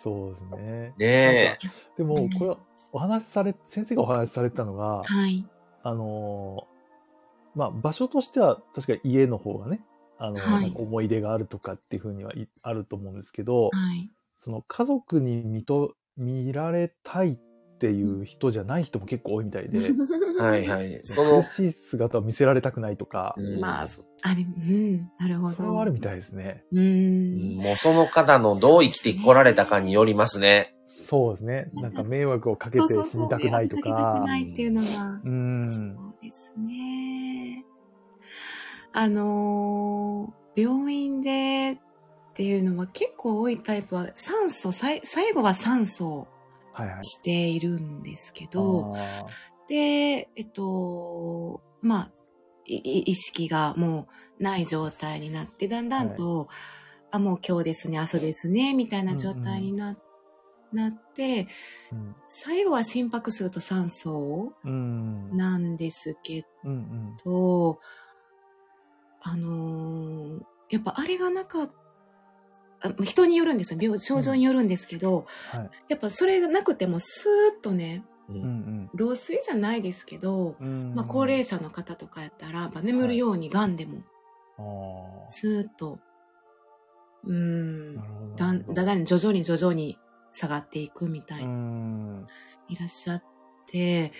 そうですね。ねでも、これはお話しされ、先生がお話しされたのが、はい。あのまあ、場所としては確か家の方がね、あの、はい、思い出があるとかっていうふうにはあると思うんですけど、はい、その家族に見と見られたいっっていう人じゃない人も結構多いみたいで、はいはい。そ苦の、しい姿を見せられたくないとか、うんまあ、そあれ、うん、なるほど。それはあるみたいですね。う。うんんもうその方のどう生きてこられたかによりますね。そうですね。なんか迷惑をかけて死そうそうそう。にたくないと迷惑かけたかく。ないっていうのが。うそん。うですね。あのー病院でっていうのは結構多いタイプは酸素、さい最後は酸素。しているんですけど、あで、えっと、まあ、いい意識がもうない状態になって、だんだんと、あ、もう今日ですね、明日ですね、みたいな状態にな,、なって、ーうん最後は心拍数と酸素うん。なんですけうんうん。ど、あのーやっぱあれがなかった、あ人によるんですよ。病症状によるんですけど、はい。やっぱそれがなくてもスーッとね、ううんん老衰じゃないですけど、うん。まあ、高齢者の方とかやったら、やっぱ眠るように癌でも、あスーッと、うーん。だんだんだん徐々に徐々に下がっていくみたいうな、ん。いらっしゃって、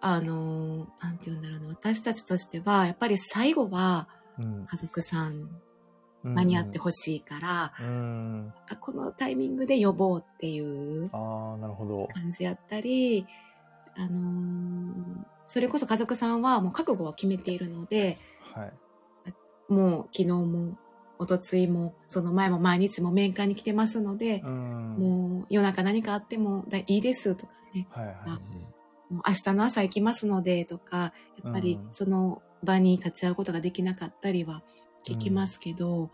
あの、なんて言うんだろうな、私たちとしては、やっぱり最後はうん家族さん間に合ってほしいから、うん。あこのタイミングで呼ぼうっていう。感じやったり、あのそれこそ家族さんはもう覚悟を決めているので、はい。もう昨日も、おとついも、その前も毎日も面会に来てますので、うん。もう夜中何かあってもだいいですとかね、はいはい。もう明日の朝行きますのでとか、やっぱりうんその場に立ち会うことができなかったりは聞きますけど、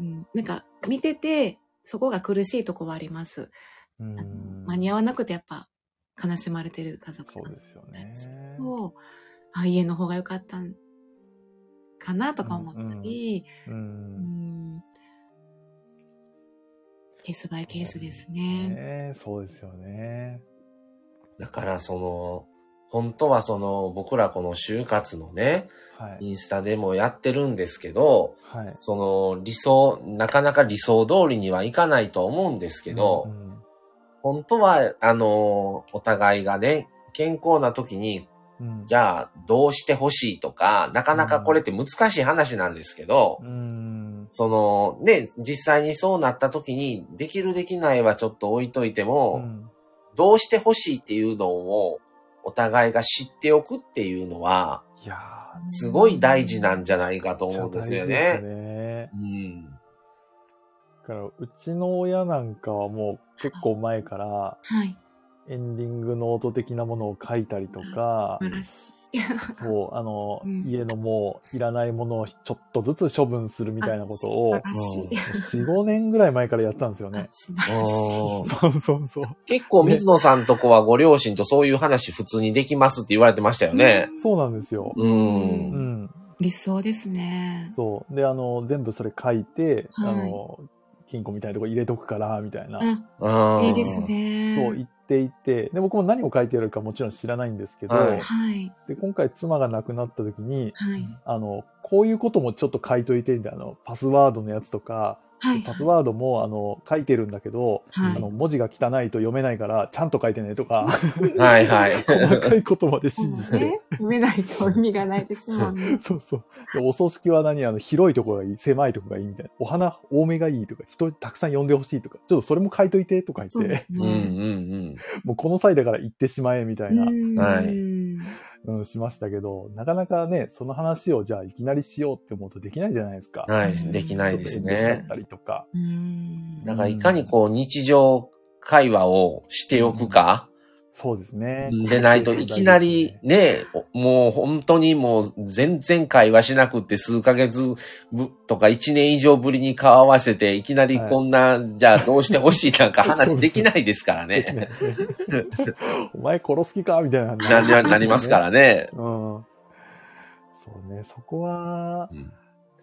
うんなんか見てて、そこが苦しいとこはあります。うあのん間に合わなくてやっぱ悲しまれてる家族そうですよね。と、あ、家の方が良かったんかなとか思ったり、う。うんんケースバイケースですね。ねそうですよね。だからその、本当はその、僕らこの就活のね、はい。インスタでもやってるんですけど、はい。その理想、なかなか理想通りにはいかないと思うんですけど、うん本当は、あの、お互いがね、健康な時に、うん。じゃあどうしてほしいとか、なかなかこれって難しい話なんですけど、うん。その、ね、実際にそうなった時に、できるできないはちょっと置いといても、うんどうしてほしいっていうのを、お互いが知っておくっていうのは、いやすごい大事なんじゃないかとー、思うんですよね。ね。うん。だから、うちの親なんかはもう結構前から、はい。エンディングノート的なものを書いたりとか素、晴らしい。そう、あの、うん家のもういらないものをちょっとずつ処分するみたいなことを、素晴らしい。4、5年ぐらい前からやってたんですよあね。素晴らしい。うん そうそうそう。結構水野さんとこはご両親とそういう話普通にできますって言われてましたよね。そうなんですよ。う。うんん。理想ですね。そう。で、あの、全部それ書いて、はいあの、金庫みたいなとこ入れとくから、みたいな。あ、うんいいです。ね。そう言っていて、で、僕も何を書いてあるかもちろん知らないんですけど、はいはい。で、今回妻が亡くなった時に、はい。あの、こういうこともちょっと書いといて、みたいな、あのパスワードのやつとか、はい。パスワードも、あの、書いてるんだけど、はいあの、文字が汚いと読めないから、ちゃんと書いてねとか、はいはい。細かいことまで指示して。ね読めないと意味がないですもんね。そうそう。でお葬式は何？あの、広いところがいい、狭いところがいいみたいな。お花多めがいいとか、人たくさん呼んでほしいとか、ちょっとそれも書いといてとか言ってそうで、すうんうんね。もうこの際だから行ってしまえみたいな、うんはいうん、しましたけど、なかなかね、その話をじゃあいきなりしようって思うとできないじゃないですか。うん。はい。できないですちょっ。たりとか。うんだからいかにこう日常会話をしておくか。そうですね。でないといきなりね、おもう本当にもう全然会話しなくって数ヶ月ぶとか一年以上ぶりに顔合わせていきなりこんな、じゃあどうしてほしいなんか 話できないですからね。ね。お前殺す気かみたいななななりますからね。うん。そうね、そこは、うん。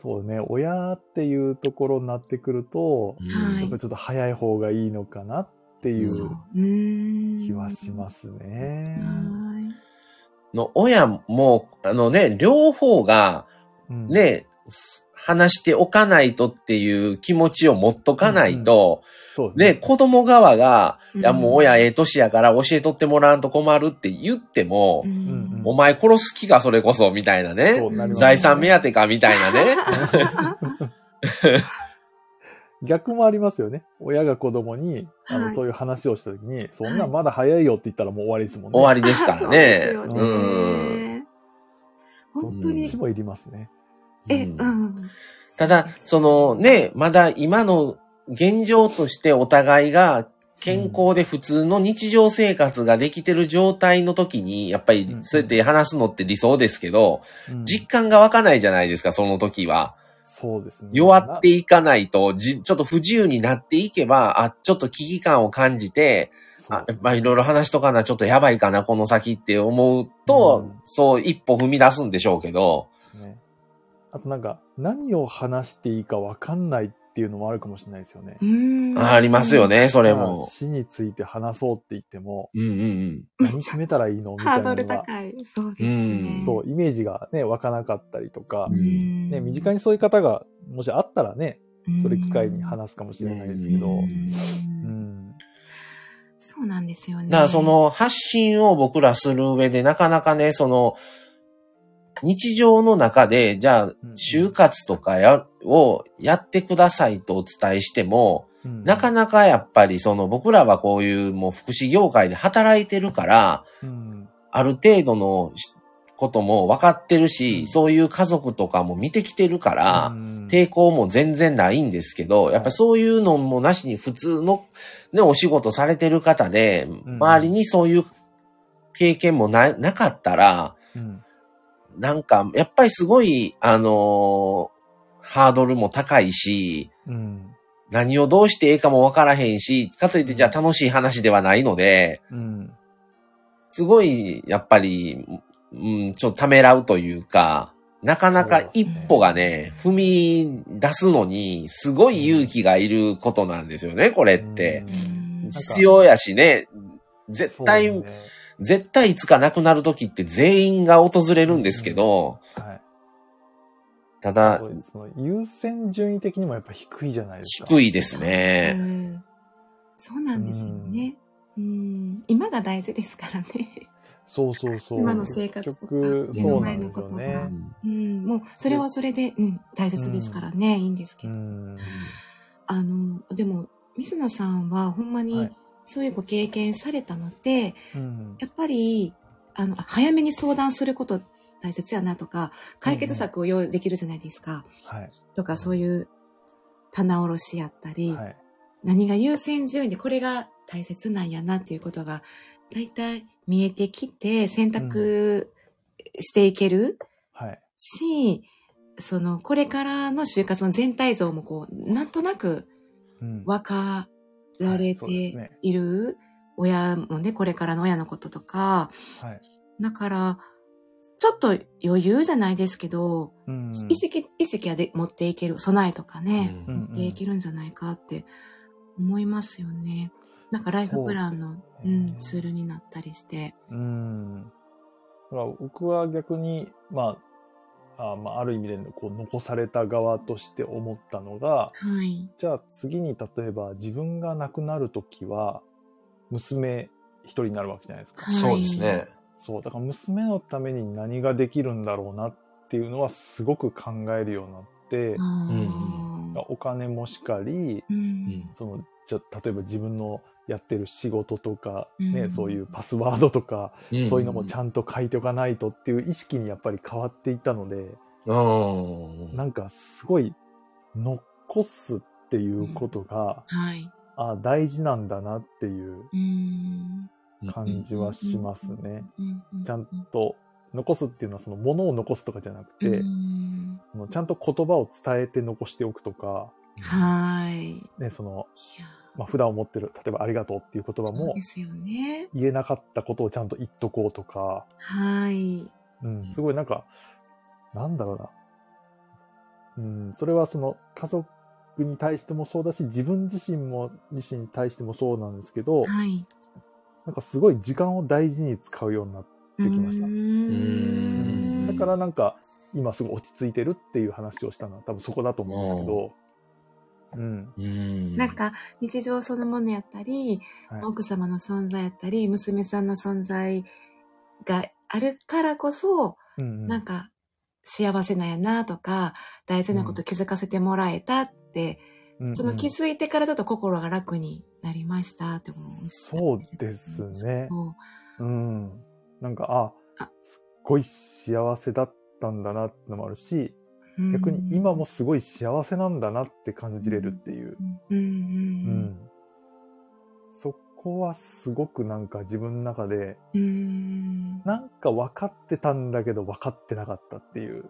そうね、親っていうところになってくると、はい。やっぱりちょっと早い方がいいのかなっていそううう。ん気はしますね。はいの親も、あのね、両方がうん、ね、話しておかないとっていう気持ちを持っとかないと、そうね、子供側が、うん。いやもう親ええ年やから教えとってもらわんと困るって言っても、うんお前殺す気かそれこそ、みたいなね。財産目当てか、みたいなね。逆もありますよね。親が子供に、あの、はい。そういう話をした時に、そんなんまだ早いよって言ったらもう終わりですもんね。終わりですからそうですね。よね。うん。本当に。どっち。もいりますね。え、ううん。ん。ただ、そのね、まだ今の現状としてお互いが健康で普通の日常生活ができてる状態の時に、やっぱりうん。そうやって話すのって理想ですけど、うん。実感が湧かないじゃないですか、その時は。そうですね。弱っていかないと、じ、ちょっと不自由になっていけば、あ、ちょっと危機感を感じて、あ、やっぱいろいろ話しとかな、ちょっとやばいかな、この先って思うと、うんそう一歩踏み出すんでしょうけど、ね。あとなんか、何を話していいか分かんないっていうのもあるかもしれないですよね。うんあありますよ。ね、それも。死について話そうって言っても、うんうんうん。何決めたらいいの？みたハードル高い。そうですね。そう、イメージがね、湧かなかったりとかう、んね、身近にそういう方が、もしあったらね、うんそれ機会に話すかもしれないですけど、う。そうなんですよね。だからそ、の発信を僕らする上でなかなかね、その、日常の中で、じゃあ、就活とかや、をやってくださいとお伝えしても、うんなかなかやっぱりその僕らはこういうもう福祉業界で働いてるから、うん。ある程度のしことも分かってるうし、ん。そういう家族とかも見てきてるから、うん。抵抗も全然ないんですけど、やっぱそういうのもなしに普通のね、お仕事されてる方で、ん。周りにそういう経験もな、なかったら、うんなんか、やっぱりすごい、あのーハードルも高いし、うん。何をどうしてええかもわからへんし、かといってじゃあ楽しい話ではないので、うん。すごい、やっぱり、うん、ちょっとためらうというか、なかなか一歩がね、踏み出すのに、すごい勇気がいることなんですよね、これって。うん。必要やしね、絶対、ね絶対いつか亡くなる時って全員が訪れるんですけど、はいただ優先順位的にもやっぱ低いじゃないですか。低いですうね。んそうなんですよね。うん今が大事ですからね。そうそうそう。今の生活とか目の前のことねが。うん、もう、それはそれで、うん、大切ですからね、いいんですけど。うん。あの、でも、水野さんはほんまはにい、そういうご経験されたので、うんやっぱり、あの、早めに相談すること大切やなとか、解決策を用意できるじゃないですか。はい。とか、そういう棚卸しやったり、はい。何が優先順位でこれが大切なんやなっていうことが、だいたい見えてきて選択していけるはい。し、その、これからの就活の全体像もこう、なんとなくうん分かられてねいる、親もね、これからの親のこととか、はい。だから、ちょっと余裕じゃないですけど、うん意識、意識はで持っていける、備えとかね、うんうん持っていけるんじゃないかって思いますよね。なんかライフプランの、そうん、ツールになったりして。うん。だから僕は逆に、まあ、あまあ、ある意味でこう残された側として思ったのが、はい。じゃあ次に例えば自分が亡くなるときは、娘一人になるわけじゃないですか。はいそうですね。そう。だから娘のために何ができるんだろうなっていうのはすごく考えるようになって、あーお金もしかり、うんその、じゃ例えば自分のやってる仕事とか、ね、うんそういうパスワードとか、んそういうのもちゃんと書いておかないとっていう意識にやっぱり変わっていったので、うん。なんかすごい残すっていうことが、はい。あ大事なんだなっていううん。感じはしますね。うんちゃんと残すっていうのはその物を残すとかじゃなくて、ちゃんと言葉を伝えて残しておくとか、はい。いね、その、やまあ、普段思ってる、例えばありがとうっていう言葉もで、すよね。言えなかったことをちゃんと言っとこうとか、はい。うん、すごいなんか、なんだろうな。うん、それはその家族に対してもそうだし、自分自身も、自身に対してもそうなんですけど、はい。なんかすごい時間を大事に使うようになってきましたう。うんんだからなんか、今すぐ落ち着いてるっていう話をしたのは多分そこだと思うんですけど、うん。うん、なんか、日常そのものやったり、はい、奥様の存在やったり、娘さんの存在があるからこそ、うんうん、なんか、幸せなんやなとか、大事なこと気づかせてもらえたって、うん、その気づいてからちょっと心が楽になりましたって思う。そうですね。うん。なんか、あ、すっごい幸せだったんだなってのもあるし、逆に今もすごい幸せなんだなって感じれるっていう。うん。そこはすごくなんか自分の中で、なんか分かってたんだけど分かってなかったっていう。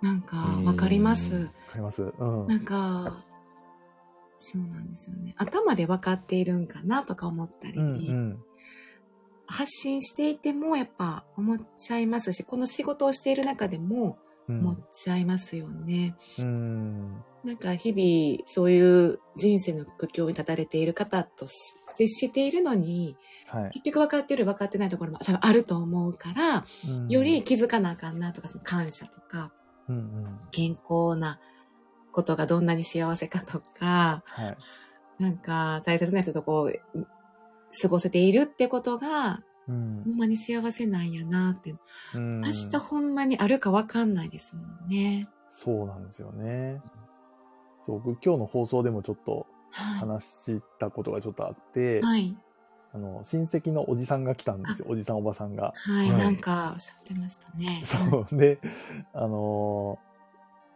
なんか分かります。分かります？うん。なんか、そうなんですよね。頭で分かっているんかなとか思ったり、うんうん、発信していてもやっぱ思っちゃいますし、この仕事をしている中でも、思っちゃいますよね。うん、なんか日々そういう人生の苦境に立たれている方と接しているのに、はい、結局分かってる分かってないところも多分あると思うから、うん、より気づかなあかんなとか、その感謝とか、うんうん、健康なことがどんなに幸せかとか、はい、なんか大切な人とこう、過ごせているってことが、うん、ほんまに幸せなんやなって。うん、明日ほんまにあるかわかんないですもんね。そうなんですよね。そう、僕今日の放送でもちょっと話したことがちょっとあって、はい。あの、親戚のおじさんが来たんですよ。おじさんおばさんが。はい、はい、なんかおっしゃってましたね。そう。で、あの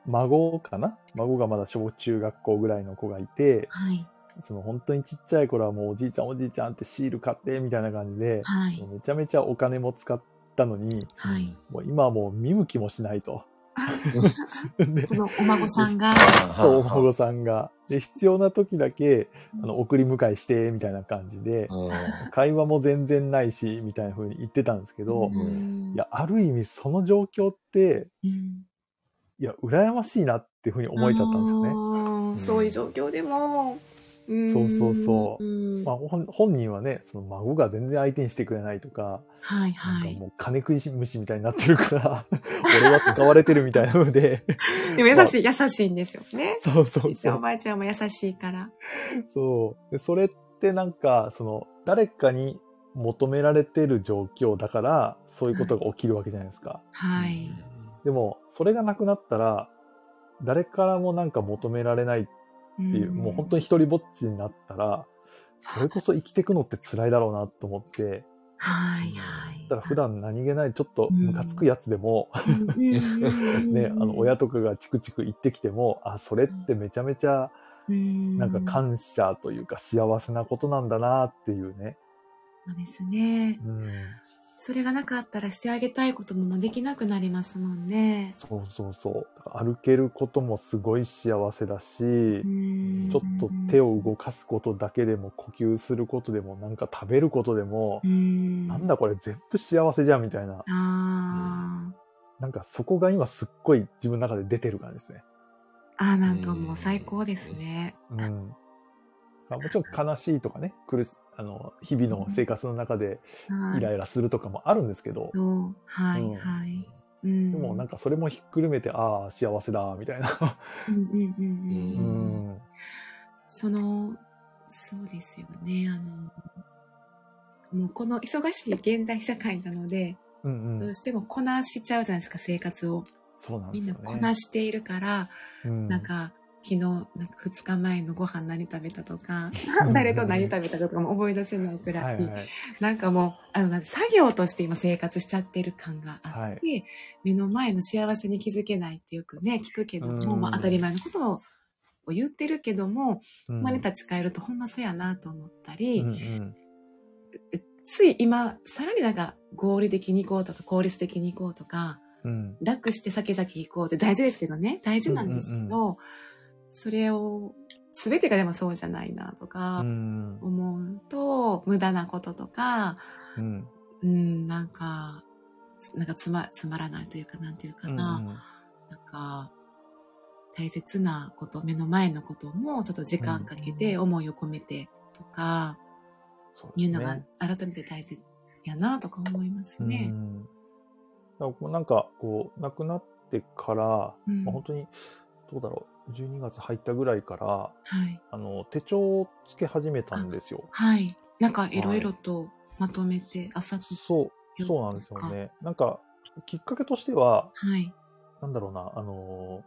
ー、孫かな？孫がまだ小中学校ぐらいの子がいて、はい。その本当にちっちゃい頃はもうおじいちゃんおじいちゃんってシール買ってみたいな感じで、はい、めちゃめちゃお金も使ったのに、はい、もう今はもう見向きもしないと。そのお孫さんが。そう、お孫さんが。で、必要な時だけ、あの、送り迎えして、みたいな感じで、会話も全然ないし、みたいな風に言ってたんですけど、いや、ある意味その状況って、いや、羨ましいなっていう風に思えちゃったんですよね。そういう状況でも、そうそうそう。まあ、本人はね、その孫が全然相手にしてくれないとか、はいはい。もう金食い虫みたいになってるから 俺は使われてるみたいなのででも優しい、まあ、優しいんですよね。そうそうそう。おばあちゃんも優しいから。そう。でそれってなんか、その、誰かに求められてる状況だから、そういうことが起きるわけじゃないですか。はい。でも、それがなくなったら、誰からもなんか求められないっていう、うん、もう本当に一人ぼっちになったら、それこそ生きていくのって辛いだろうなと思って、はいはい。だから普段何気ないちょっとムカつくやつでも、ね、あの親とかがチクチク言ってきても、あ、それってめちゃめちゃ、なんか感謝というか幸せなことなんだなっていうね。そうですね。うんそれがなかったらしてあげたいこともできなくなりますもんね。そうそうそう。歩けることもすごい幸せだし、ちょっと手を動かすことだけでも、呼吸することでも、なんか食べることでも、んなんだこれ全部幸せじゃんみたいな。なんかそこが今すっごい自分の中で出てる感じですね。ああ、なんかもう最高ですね。うん。もちろん悲しいとかね、苦し、あの、日々の生活の中でイライラするとかもあるんですけど。はい、はい。でもなんかそれもひっくるめて、ああ、幸せだ、みたいな。その、そうですよね。あの、もうこの忙しい現代社会なので、うんうん、どうしてもこなしちゃうじゃないですか、生活を。そうなんですよ、ね、みんなこなしているから、うん、なんか、昨日、なんか2日前のご飯何食べたとか、誰と何食べたとかも思い出せないくらい、はなんかもう、あの、作業として今生活しちゃってる感があって、はい、目の前の幸せに気づけないってよくね、聞くけども、まあ当たり前のことを言ってるけども、ほん。まに立ち返るとほんまそうやなと思ったり、うんうん、つい今、さらになんか合理的に行こうとか効率的に行こうとか、うん、楽して先々行こうって大事ですけどね、大事なんですけど、うんうんうんそれを、すべてがでもそうじゃないなとか、思うと、無駄なこととか、うん、うん、なんか、なんかつま、つまらないというか、なんていうかな、うん、なんか、大切なこと、目の前のこともちょっと時間かけて、思いを込めてとか、うん、いうのが改めて大事やなとか思いますね。うん、なんか、こう、亡くなっってから、うん。まあ、本当に、どうだろう、12月入ったぐらいから、はい。あの、手帳をつけ始めたんですよ。はい。なんかいろいろとまとめて、朝と。そう、そうなんですよね。なんか、きっかけとしては、はい。なんだろうな、あの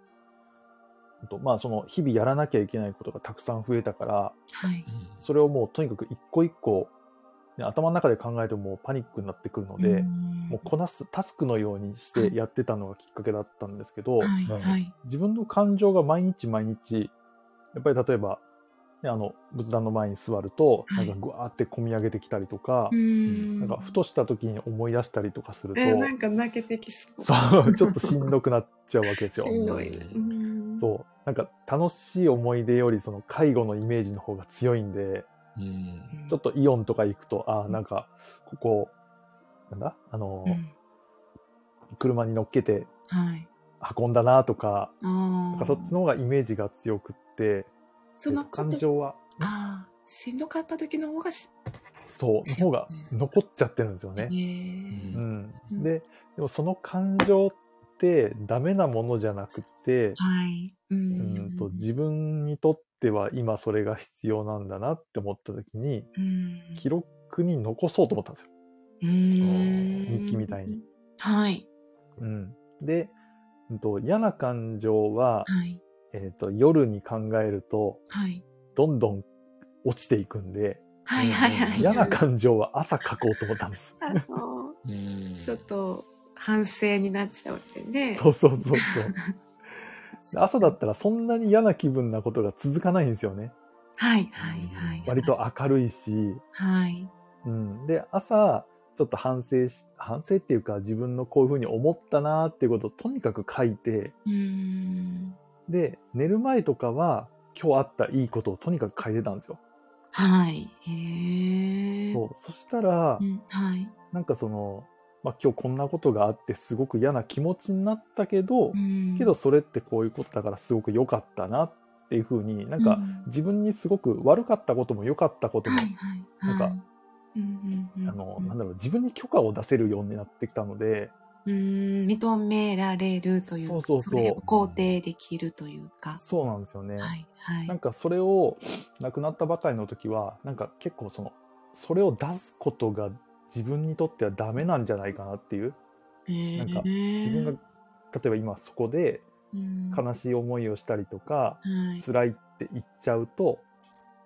ー、とまあ、その、日々やらなきゃいけないことがたくさん増えたから、はい。それをもうとにかく一個一個、ね、頭の中で考えてもパニックになってくるので、もうこなす、タスクのようにしてやってたのがきっかけだったんですけど、はい。はい。自分の感情が毎日毎日、やっぱり例えば、ね、あの、仏壇の前に座ると、はないんかぐわーって込み上げてきたりとかう、ん。なんかふとした時に思い出したりとかすると、えーなんか泣けてきそう。そう、ちょっとしんどくなっちゃうわけですよ。しんどい。うんそう。なんか楽しい思い出よりその介護のイメージの方が強いんで、うん。ちょっとイオンとか行くと、ああ、なんか、ここ、なんだ？あの、うん車に乗っけてはい。運んだなとか、ああ。なんかそっちの方がイメージが強くって、その感情は、ああ、しんどかった時の方がし、そう、の方が残っちゃってるんですよね。うん。うんで、でもその感情ってダメなものじゃなくて、はい。ううんと自分にとっては今それが必要なんだなって思った時に、うん記録に残そうと思ったんですよ。うん日記みたいに。はい。うん。で、うんと嫌な感情は、はい。えっ、と、夜に考えると、はい。どんどん落ちていくんで、はいはいはい。嫌な感情は朝書こうと思ったんです。あの、うんちょっと反省になっちゃうってね。そうそうそうそう。朝だったらそんなに嫌な気分なことが続かないんですよね。はいはいはい。割と明るいし、はい。うん。で、朝、ちょっと反省し、反省っていうか自分のこういうふうに思ったなーっていうことをとにかく書いて、うん。で、寝る前とかは今日あったいいことをとにかく書いてたんですよ。はい。へえ。そう。そしたらう、んはい。なんかその、まあ今日こんなことがあってすごく嫌な気持ちになったけど、うんけど、それってこういうことだからすごく良かったなっていうふうになんかうん自分にすごく悪かったことも良かったことも。なんかあの、なんだろう、自分に許可を出せるようになってきたので、うん、認められるというか、そうそうそうれを肯定できるというか。そうなんですよね。はいはい。なんかそれを亡くなったばかりの時は、なんか結構その、それを出すことが自分にとってはダメなんじゃないかなっていう、なんか自分が、例えば今そこでが悲しい思いをしたりとか、はい辛いって言っちゃうと、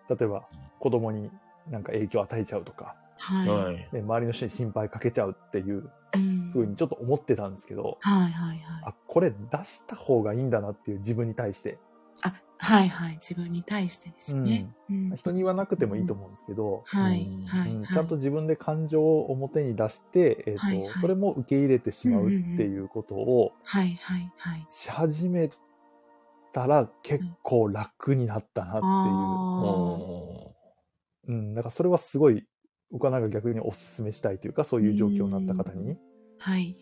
例えば子供になんか影響を与えちゃうとか、はい。はい。ね、周りの人に心配かけちゃうっていううん風にちょっと思ってたんですけど、はいはいはい。あ、これ出した方がいいんだなっていう自分に対して、あ、はいはい。自分に対してですね。うん人に言わなくてもいいと思うんですけど、はいちゃんと自分で感情を表に出して、えーとそれも受け入れてしまうっていうことをはいはいはい。し始めたら結構楽になったなっていう。あうん、だからそれはすごい僕はなんか逆にお勧めしたいというかそういう状況になった方に。はい。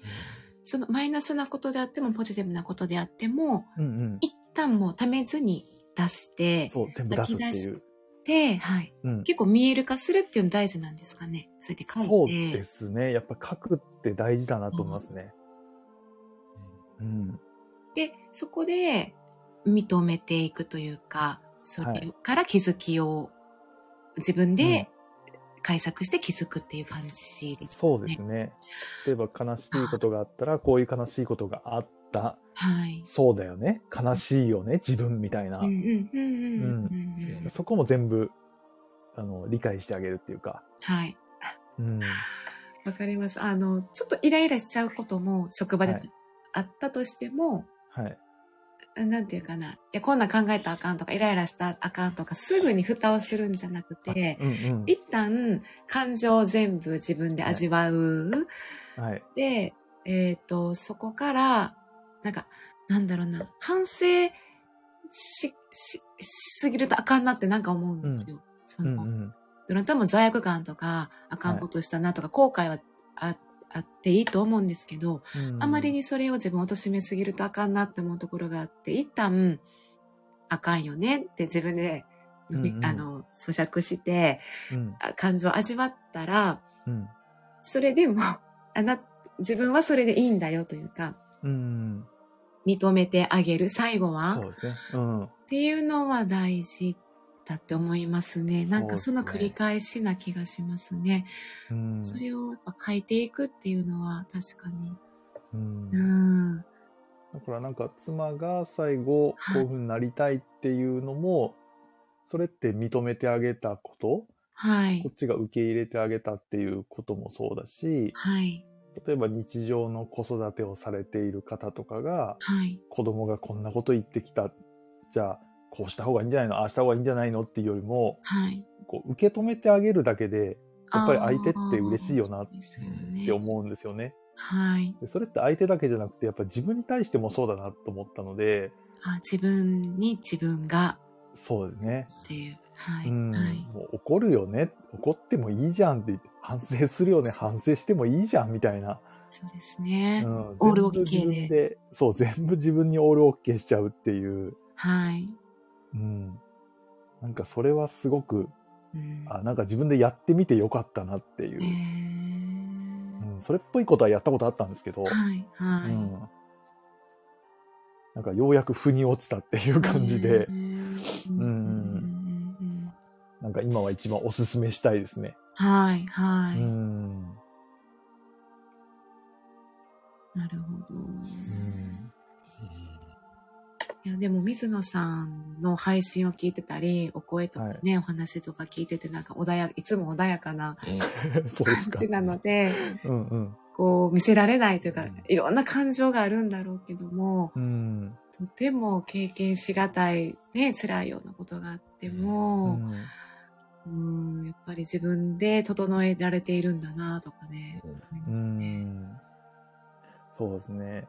そのマイナスなことであっても、ポジティブなことであっても、うんうん。一旦もうためずに出して、そう、全部出すっていう。で、はい。うん、結構見える化するっていうの大事なんですかね。そうやって書いて。そうですね。やっぱ書くって大事だなと思いますね。うん。で、そこで認めていくというか、それから気づきを自分で解釈して気づくっていう感じです、ねそうですね。例えば悲しいことがあったら、こういう悲しいことがあった。はい。そうだよね。悲しいよね。自分みたいな。そこも全部、あの、理解してあげるっていうか。はい。うん。わかります。あの、ちょっとイライラしちゃうことも職場ではいあったとしても、はい。なんていうかな。いや、こんなん考えたらあかんとか、イライラしたらあかんとか、すぐに蓋をするんじゃなくて、うんうん。一旦感情を全部自分で味わう。はい。で、えっ、と、そこから、なんか、なんだろうな、反省し、し、しすぎるとあかんなってなんか思うんですよ。その、うんうん。どなたも罪悪感とか、あかんことしたなとか、後悔はああっていいと思うんですけど、うんあまりにそれを自分を貶めすぎるとあかんなって思うところがあって、一旦、あかんよねって自分で、うんうん あの、咀嚼して、うん。あ感情を味わったら、うん。それでも、あな、自分はそれでいいんだよというか、うん。認めてあげる、最後は。そうですね。うん。っていうのは大事だって思いますね。なんかその繰り返しな気がしますね。そ、ねうん、それをやっぱ変えていくっていうのは確かに。うん。うん、だからなんか妻が最後こういうふうになりたいっていうのも、それって認めてあげたこと？はい。こっちが受け入れてあげたっていうこともそうだし、はい。例えば日常の子育てをされている方とかが、はい、子供がこんなこと言ってきた。じゃあ、こうした方がいいんじゃないのああした方がいいんじゃないのっていうよりも、はい、こう受け止めてあげるだけで、やっぱり相手って嬉しいよなって思うんですよね。はい。それって相手だけじゃなくて、やっぱ自分に対してもそうだなと思ったので。あ自分に自分が。そうですね。っていう。はい。うん、はい、もう怒るよね。怒ってもいいじゃんって反省するよね。反省してもいいじゃんみたいな。そうですね。うん、オールオッケーで。そう、全部自分にオールオッケーしちゃうっていう。はい。うん。なんかそれはすごく、うん、あ、なんか自分でやってみてよかったなっていう。うん、それっぽいことはやったことあったんですけど。はい、はい。うん、なんかようやく腑に落ちたっていう感じで。うん。なんか今は一番おすすめしたいですね。はい、はい。うん。なるほど。いや、でも水野さんの配信を聞いてたり、お声とかね、はい、お話とか聞いてて、なんか穏や、いつも穏やかな 感じなので、うんうん、こう見せられないというか、いろんな感情があるんだろうけども、うん、とても経験しがたい、ね、辛いようなことがあっても、うん、うんやっぱり自分で整えられているんだなとかね、思いますね。そうですね。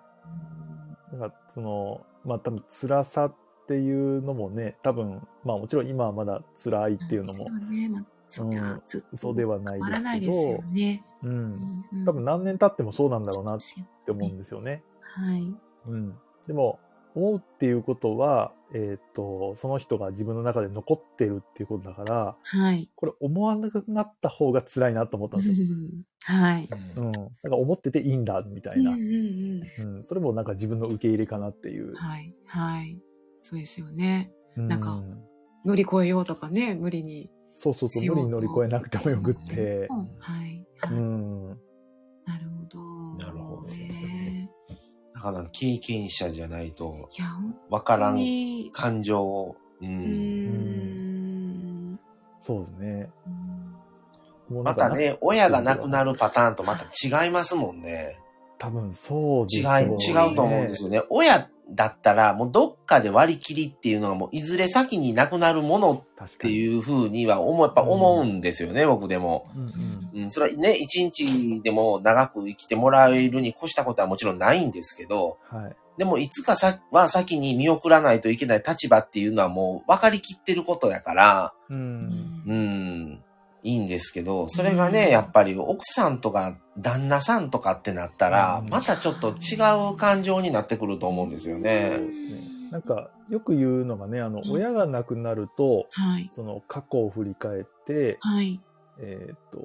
だからそのまあ多分辛さっていうのもね多分まあもちろん今はまだ辛いっていうのも、ね。まあ、そうん、嘘ではないですけどね、うん、多分何年経ってもそうなんだろうなって思うんですよね。はい、うん、でも思うっていうことは、えっ、ー、と、その人が自分の中で残ってるっていうことだから、はい。これ思わなくなった方が辛いなと思ったんですよ。はい。うん。なんか思ってていいんだ、みたいな。うん、うんうん、それもなんか自分の受け入れかなっていう。はい。はい。そうですよね。うん、なんか、乗り越えようとかね、無理に。そうそうそう、無理に乗り越えなくてもよくって。はい。うん。かな、経験者じゃないと、わからん感情を。うん。うんそうですね。またね、親が亡くなるパターンとまた違いますもんね。多分そうですね。違う、違うと思うんですよね。親だったら、もうどっかで割り切りっていうのがもういずれ先になくなるものっていうふうには思、やっぱ思うんですよね、うん、僕でも。うん、うん、それはね、一日でも長く生きてもらえるに越したことはもちろんないんですけど、はい、でもいつかさは先に見送らないといけない立場っていうのはもう分かりきってることやから、うん、うんいいんですけど、それがね、やっぱり奥さんとか旦那さんとかってなったら、またちょっと違う感情になってくると思うんですよね。そうですね。なんか、よく言うのがね、あの、親が亡くなると、はい、その過去を振り返って、はい、えっ、と、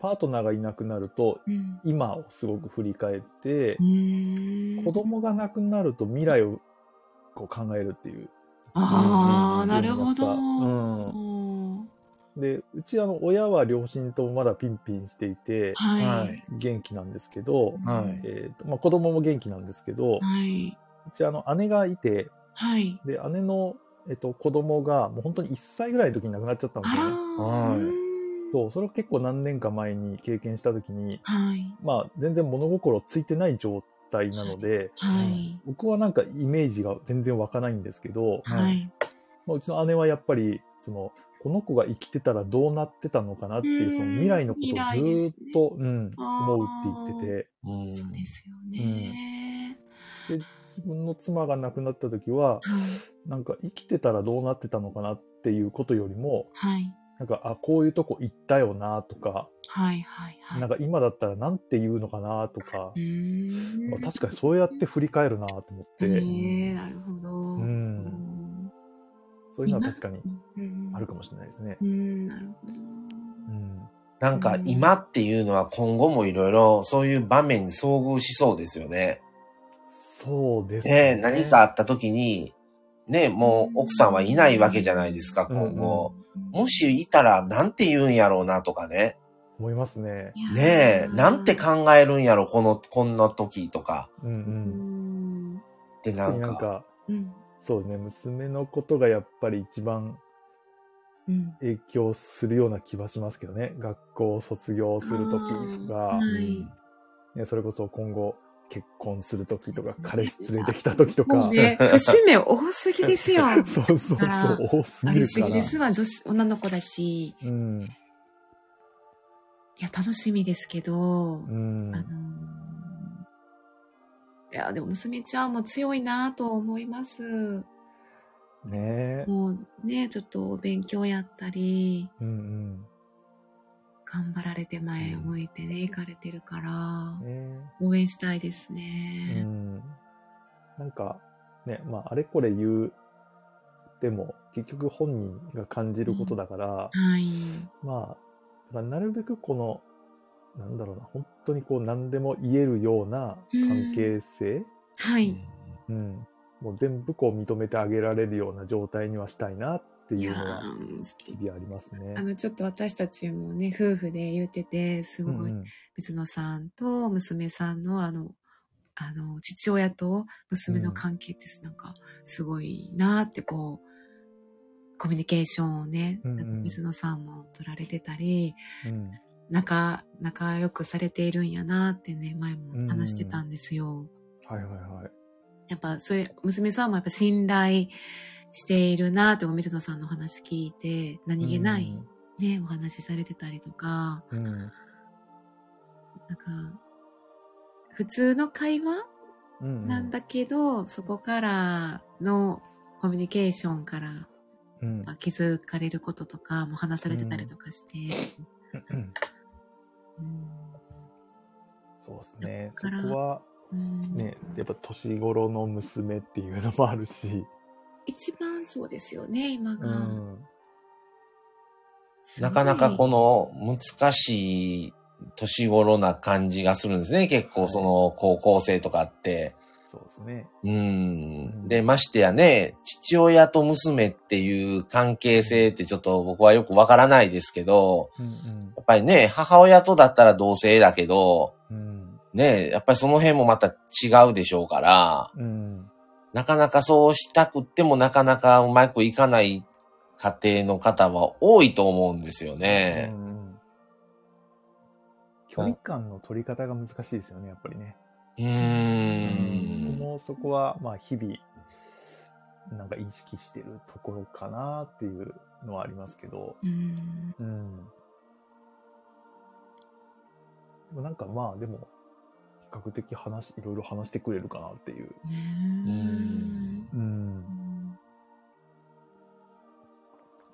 パートナーがいなくなると、うん、今をすごく振り返って、子供が亡くなると未来をこう考えるっていう。ああ、なるほど。うん。で、うちあの、親は両親ともまだピンピンしていて、はい、元気なんですけど、はい、えっ、ー、と、まあ、子供も元気なんですけど、はい、うちあの、姉がいて、はい、で、姉の、えっと、子供がもう本当に1歳ぐらいの時に亡くなっちゃったんですよね。はい。そう、それを結構何年か前に経験した時に、はい、まあ、全然物心ついてない状態なので、はい、僕はなんかイメージが全然湧かないんですけど、はい、まあ、うちの姉はやっぱり、その、この子が生きてたらどうなってたのかなっていう、その未来のことをずっと、うん、思うって言ってて。うん、そうですよね、うん、で、自分の妻が亡くなった時は、なんか生きてたらどうなってたのかなっていうことよりも、はい、なんか、あ、こういうとこ行ったよなとか、はいはいはい。なんか今だったらなんて言うのかなとか、まあ、確かにそうやって振り返るなと思って。えー、なるほど。うん。そういうのは確かにあるかもしれないですね。うん、なるほど。うん。なんか今っていうのは今後もいろいろそういう場面に遭遇しそうですよね。そうですね。ね何かあった時に、ね、もう奥さんはいないわけじゃないですか、今後。もしいたらなんて言うんやろうなとかね。思いますね。ねえ、なんて考えるんやろ、この、こんな時とか。うんうん。で、なんか。なんか、うん、そうですね、娘のことがやっぱり一番影響するような気はしますけどね。学校を卒業する時とか、はい、ね、それこそ今後、結婚するときとか、彼氏連れてきたときとか。ね、節目多すぎですよ。そうそうそう、多すぎるから。ありすぎですわ、女子、女の子だし。うん。いや、楽しみですけど、うん、あのいや、でも娘ちゃんも強いなと思います。ねもうね、ちょっとお勉強やったり、うんうん、頑張られて前を向いてね、行かれてるから、応援したいですね。うん。なんか、ね、まあ、あれこれ言うでも、結局本人が感じることだから、うん、はい。まあ、なるべくこの、なんだろうな、本当にこう何でも言えるような関係性、うん、はい。うん。もう全部こう認めてあげられるような状態にはしたいなっっていうのは日々ありますね。あの、ちょっと私たちもね、夫婦で言ってて、すごい、水野さんと娘さんのあの、あの、父親と娘の関係ってなんか、すごいなってこう、コミュニケーションをね、うんうん、水野さんも取られてたり、うん、仲、仲良くされているんやなってね、前も話してたんですよ。うん、はいはいはい。やっぱ、それ、娘さんもやっぱ信頼しているなと水野さんの話聞いて、何気ないね、うん、お話しされてたりとか、うん、なんか、普通の会話、なんだけど、そこからのコミュニケーションから、うん、気づかれることとかも話されてたりとかして、うん、そうですね。そこは、ね、やっぱ年頃の娘っていうのもあるし、一番そうですよね、今が。うん、なかなかこの難しい年頃な感じがするんですね。結構その高校生とかって。そうですね。うん。で、ましてやね、父親と娘っていう関係性ってちょっと僕はよくわからないですけど、うんうん、やっぱりね、母親とだったら同性だけど、うん、ね、やっぱりその辺もまた違うでしょうから、うんなかなかそうしたくってもなかなかうまくいかない家庭の方は多いと思うんですよね。うん、距離感の取り方が難しいですよね、やっぱりね。うーん。もうそこは、まあ日々、なんか意識してるところかなっていうのはありますけど。うん。うん。なんかまあでも、比較的話、いろいろ話してくれるかなっていう。うん。うん。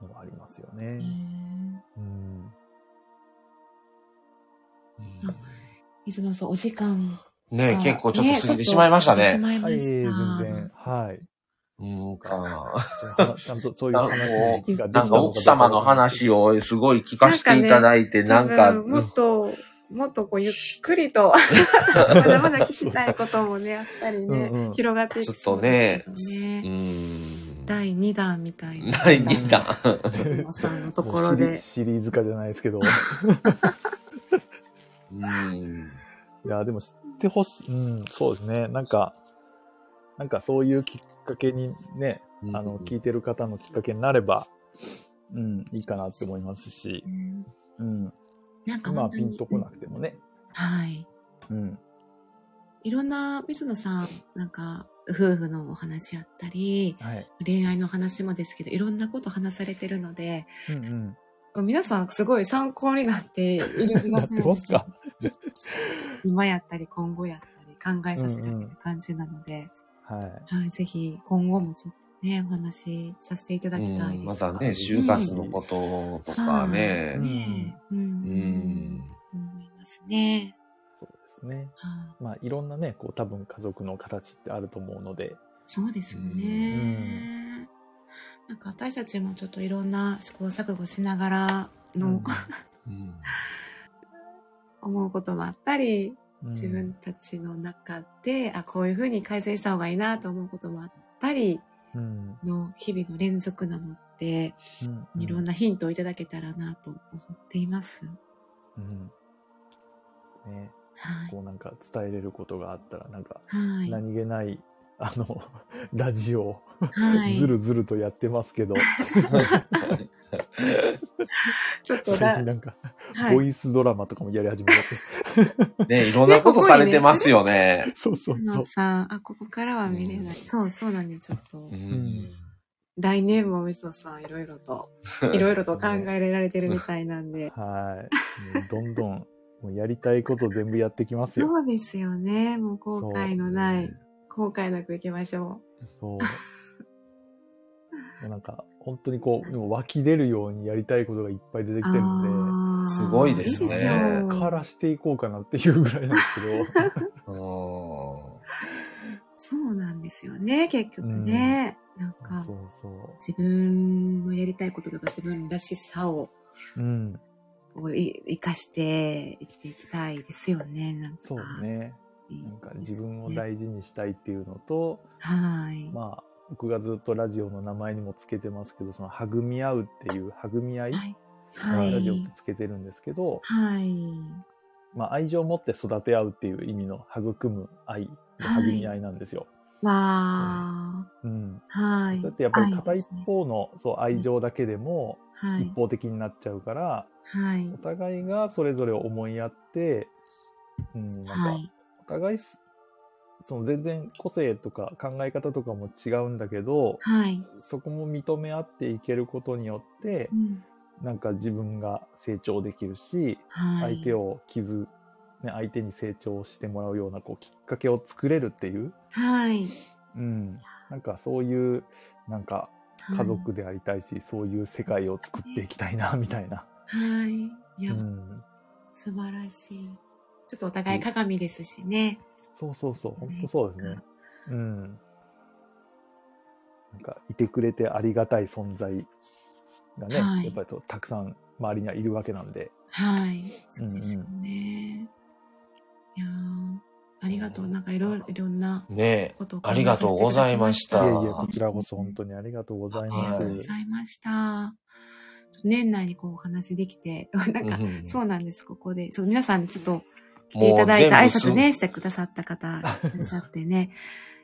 のはありますよね。うん。水野さん、お時間。ね結構ちょっと過ぎてしまいましたね。ねはい、全然。はい。うんか。ちゃんとそういう話ができたなんか奥様の話をすごい聞かせていただいて、なんか。もっと、もっとこうゆっくりと、まだまだ聞きたいこともね、あったりね、うんうん、広がっていくそうですね。ね第2弾みたいな。第2弾。さんのところで。シリーズ化じゃないですけど。うん、いや、でも知ってほしい。うん、そうですね。なんか、なんかそういうきっかけにね、あの、聞いてる方のきっかけになれば、うん、いいかなって思いますし、うん。なんかまあピンとこなくてもね。はい。うん。いろんな水野さん、なんか夫婦のお話やったり、はい、恋愛の話もですけど、いろんなこと話されてるので、うんうん、皆さんすごい参考になっている気がします。今やったり今後やったり考えさせられる感じなので、うんうん、はい、はい、ぜひ今後もちょっとね、お話しさせていただきたいです、うん、またね、就活のこととかね。うん。うん。うん。思いますね。そうですね。まあ、いろんなね、こう、多分家族の形ってあると思うので。そうですよね。なんか私たちもちょっといろんな試行錯誤しながらの、思うこともあったり、自分たちの中で、あ、こういうふうに改善した方がいいなと思うこともあったり、の日々の連続なので、うん、いろんなヒントをいただけたらなと思っています。うん。ね。はい、こうなんか伝えれることがあったら、なんか、何気ない、あの、ラジオ、はい、ずるずるとやってますけど、ちょっと最近なんか、はい、ボイスドラマとかもやり始めて。ねいろんなことされてますよね。ね そうそうそう。さあ、ここからは見れない。うん、そうそうなんです、ちょっと。うん、来年も水野さん、いろいろと、いろいろと考えられてるみたいなんで。はい。どんどん、もうやりたいこと全部やってきますよ。そうですよね。もう後悔のない、後悔なくいきましょう。そう。なんか、本当にこう、でも湧き出るようにやりたいことがいっぱい出てきてるんで、すごいですね。からしていこうかなっていうぐらいなんですけど。そうなんですよね、結局ね。うん、なんかそうそう自分のやりたいこととか自分らしさを、うん、を生かして生きていきたいですよね。なんかそうね。なんか自分を大事にしたいっていうのと、はい。まあ、僕がずっとラジオの名前にもつけてますけど、その、育み合うっていう、育み合い、はい、ラジオってつけてるんですけど、はい。まあ、愛情を持って育て合うっていう意味の育む愛、育み合いなんですよ。わ、うん。はい。そうやってやっぱり片一方の、ね、そう愛情だけでも一方的になっちゃうから、はい、お互いがそれぞれ思いやって、うん、なんか、はい、お互いその全然個性とか考え方とかも違うんだけど、はい、そこも認め合っていけることによって、うん、なんか自分が成長できるし、はい、相手を傷、ね、相手に成長してもらうようなこうきっかけを作れるっていう、はい。うん、なんかそういうなんか家族でありたいし、はい、そういう世界を作っていきたいなみたいな。はい。いや、うん、素晴らしい。ちょっとお互い鏡ですしね。そうそうそう、本当そうですね。うん。なんか、いてくれてありがたい存在がね、はい、やっぱりたくさん周りにはいるわけなんで。はい。そうですよね。うんうん、いやありがとう。なんかいろいろ、いろんなことをねありがとうございました。いやいや、こちらこそ本当にありがとうございます。ありがとうございました。年内にこうお話できて、なんか、そうなんです、ここで。ちょっと皆さんちょっと来ていただいた挨拶ね、してくださった方いらっしゃってね。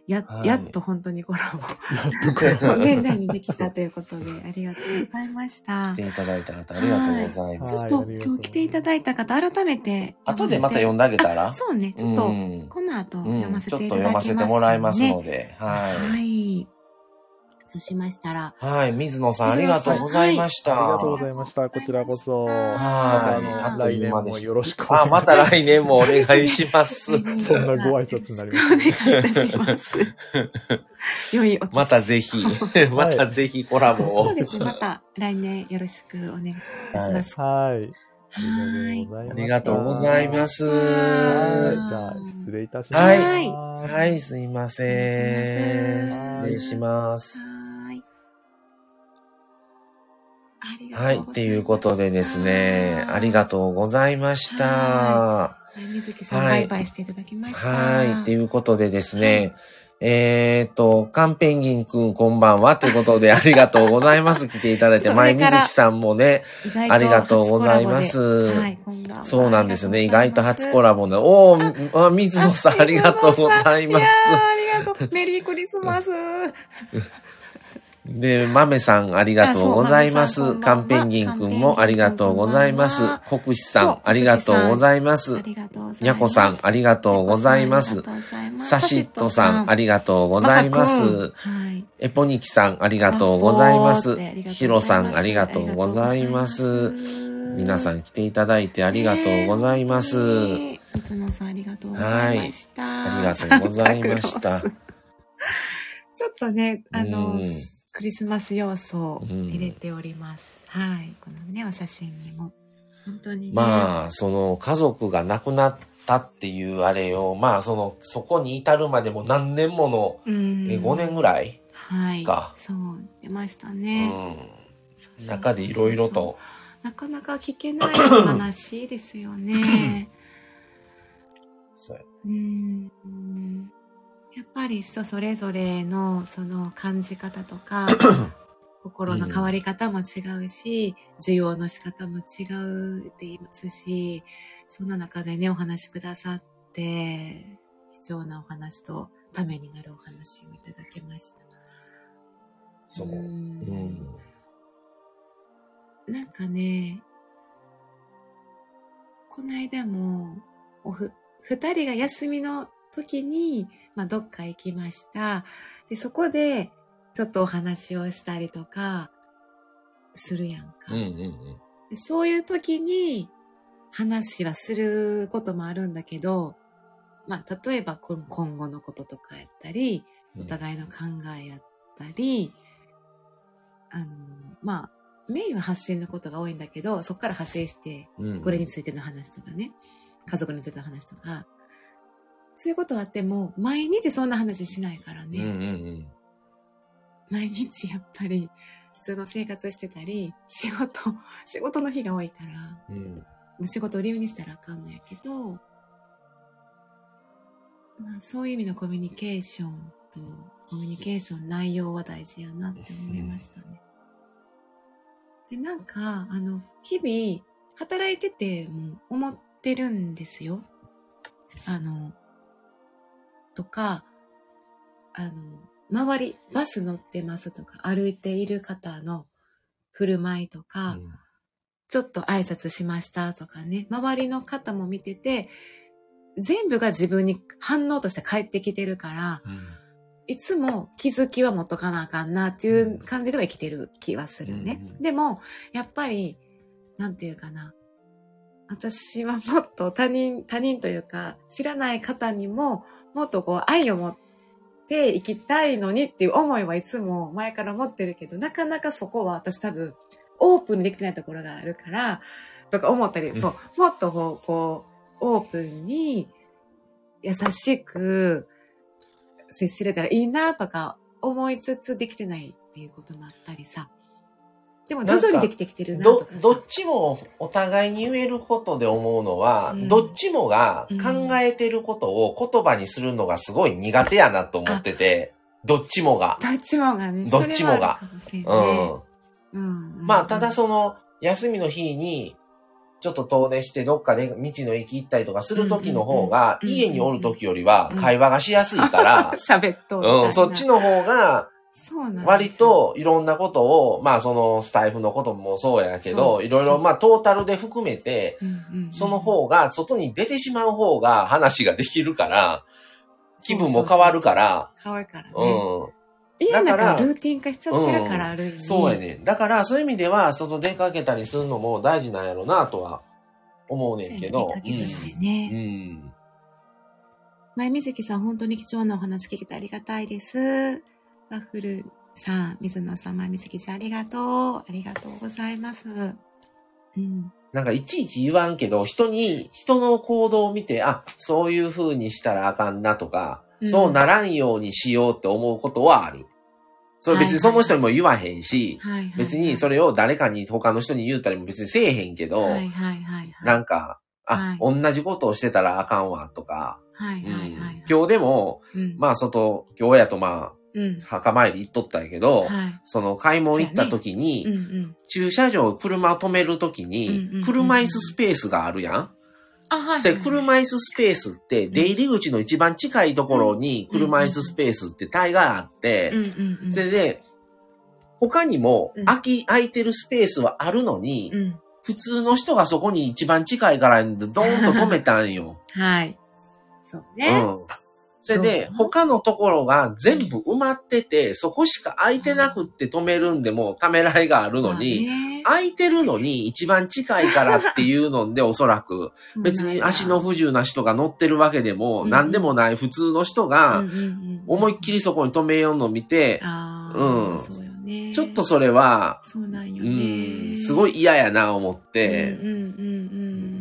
や、はい、やっと本当にコラボ。やっとコラボ。年内にできたということで、ありがとうございました。来ていただいた方、ありがとうございます。ちょっと今日来ていただいた方、改めて。後でまた読んであげたら？そうね、ちょっと、この後読ませていただきます、ね、ちょっと読ませてもらいますので、はい。はい。そうしましたら。はい、水野さんありがとうございました。はい、ありがとうございました。こちらこそ。はい。あの、来年もよろしくお願いします。あ、また来年もお願いします。そんなご挨拶になります。お願いいたします。良いおまたぜひ、またぜひコラボを。そうですね。また来年よろしくお願いいたします。はい。はい。ありがとうございます。はい。じゃあ、失礼いたします。はい。はい、すいません。失礼します。はい。っていうことでですね、ありがとうございました。はい。水木さん、バイバイしていただきました。はい。っていうことでですね、えっ、ー、と、カンペンギンくんこんばんはということで ありがとうございます。来ていただいて、前水木さんもね、ありがとうございます。はい、そうなんですよね。意外と初コラボで。おー、水野さんありがとうございます。ありがとう。メリークリスマス。で、豆さんありがとうございます。カンペンギンくんもありがとうございます。国士さんありがとうございます。にゃこさんありがとうございます。サシットさんありがとうございます。エポニキさんありがとうございます。ヒロさんありがとうございます。皆さん来ていただいてありがとうございます。いつもさんありがとうございました。はい、ありがとうございました。ちょっとね、あの、クリスマス要素を入れております。うん、はい。このね、お写真にも。本当に、ね、まあ、その家族が亡くなったっていうあれを、まあ、その、そこに至るまでも何年もの、うん、え5年ぐらいはい。そう、出ましたね。うん。中でいろいろと。なかなか聞けない話ですよね。そうや。うん。やっぱり人それぞれのその感じ方とか、心の変わり方も違うし、需要の仕方も違うって言いますし、そんな中でね、お話しくださって、貴重なお話とためになるお話をいただきました。そう。ううんん。なんかね、この間も、おふ、二人が休みの時に、まあ、どっか行きました。で、そこで、ちょっとお話をしたりとか、するやんか。うんうんうん。でそういう時に、話はすることもあるんだけど、まあ、例えばこ今後のこととかやったり、お互いの考えやったり、あの、まあ、メインは発信のことが多いんだけど、そこから派生して、うんこれについての話とかね、家族についての話とか、そういうことはあっても、毎日そんな話しないからね。うんうんうん。毎日やっぱり普通の生活してたり、仕事、仕事の日が多いから、うん。仕事を理由にしたらあかんのやけど、まあそういう意味のコミュニケーションと、コミュニケーション内容は大事やなって思いましたね。で、なんか、あの、日々、働いてても思ってるんですよ。あの、とか、あの、周り、バス乗ってますとか、歩いている方の振る舞いとか、ちょっと挨拶しましたとかね、周りの方も見てて、全部が自分に反応として返ってきてるから、うんいつも気づきは持っとかなあかんなっていう感じでは生きてる気はするね。うんうんでも、やっぱり、なんていうかな。私はもっと他人、他人というか、知らない方にも、もっとこう愛を持って生きたいのにっていう思いはいつも前から持ってるけど、なかなかそこは私多分、オープンにできてないところがあるから、とか思ったり、うんそう、もっとこう、こう、オープンに、優しく、接すれたらいいなとか思いつつできてないっていうこともあったりさ。でも徐々にできてきてるな。どどっちもお互いに言えることで思うのは、うんどっちもが考えてることを言葉にするのがすごい苦手やなと思ってて、どっちもが。どっちもがね。どっちもがねん。うん。うん。まあ、ただその、休みの日に、ちょっと遠出してどっかで道の駅行ったりとかする時の方が、家におる時よりは会話がしやすいから、喋っとうん、そっちの方が、そうな割、といろんなことを、まあそのスタイフのこともそうやけど、いろいろまあトータルで含めて、うんうんうんその方が外に出てしまう方が話ができるから、気分も変わるから、変わるからね。うん。家のだから中ルーティン化しちゃってるから、ある意味。そうやね。だからそういう意味では、外出かけたりするのも大事なんやろなとは思うねんけど。そうやねきっかけとしてね。うん。前水木さん、本当に貴重なお話聞けてありがたいです。ワッフルさん、水野さん、前水木ちゃん、ありがとう。ありがとうございます。うん。なんかいちいち言わんけど、人に、人の行動を見て、あ、そういう風にしたらあかんなとか、うんそうならんようにしようって思うことはある。それ別にその人にも言わへんし、はいはい、はい。別にそれを誰かに他の人に言うたりも別にせえへんけど、はいはいはいはい。なんか、あ、はい同じことをしてたらあかんわとか、はいうんはいはい。今日でも、うん、まあ外、今日やとまうんあ、。墓参り行っとったんやけど、はい。その買い物行った時に。駐車場、車を止める時にうん、車椅子スペースがあるやん。あ、はい、それ車椅子スペースって、出入り口の一番近いところに車椅子スペースって大概あって。それで、他にもうん空き、空いてるスペースはあるのに、うん。普通の人がそこに一番近いから、ドーンと止めたんよ。はい。そううね。ん。それで他のところが全部埋まってて、そこしか空いてなくって止めるんでもためらいがあるのに、空いてるのに一番近いからっていうのでおそらく、別に足の不自由な人が乗ってるわけでも、うん。何でもない普通の人が、思いっきり、りそこに止めようのを見て、うん。ちょっとそれは、そうなんようね。ん、すごいい嫌やな思って、うんうんうんう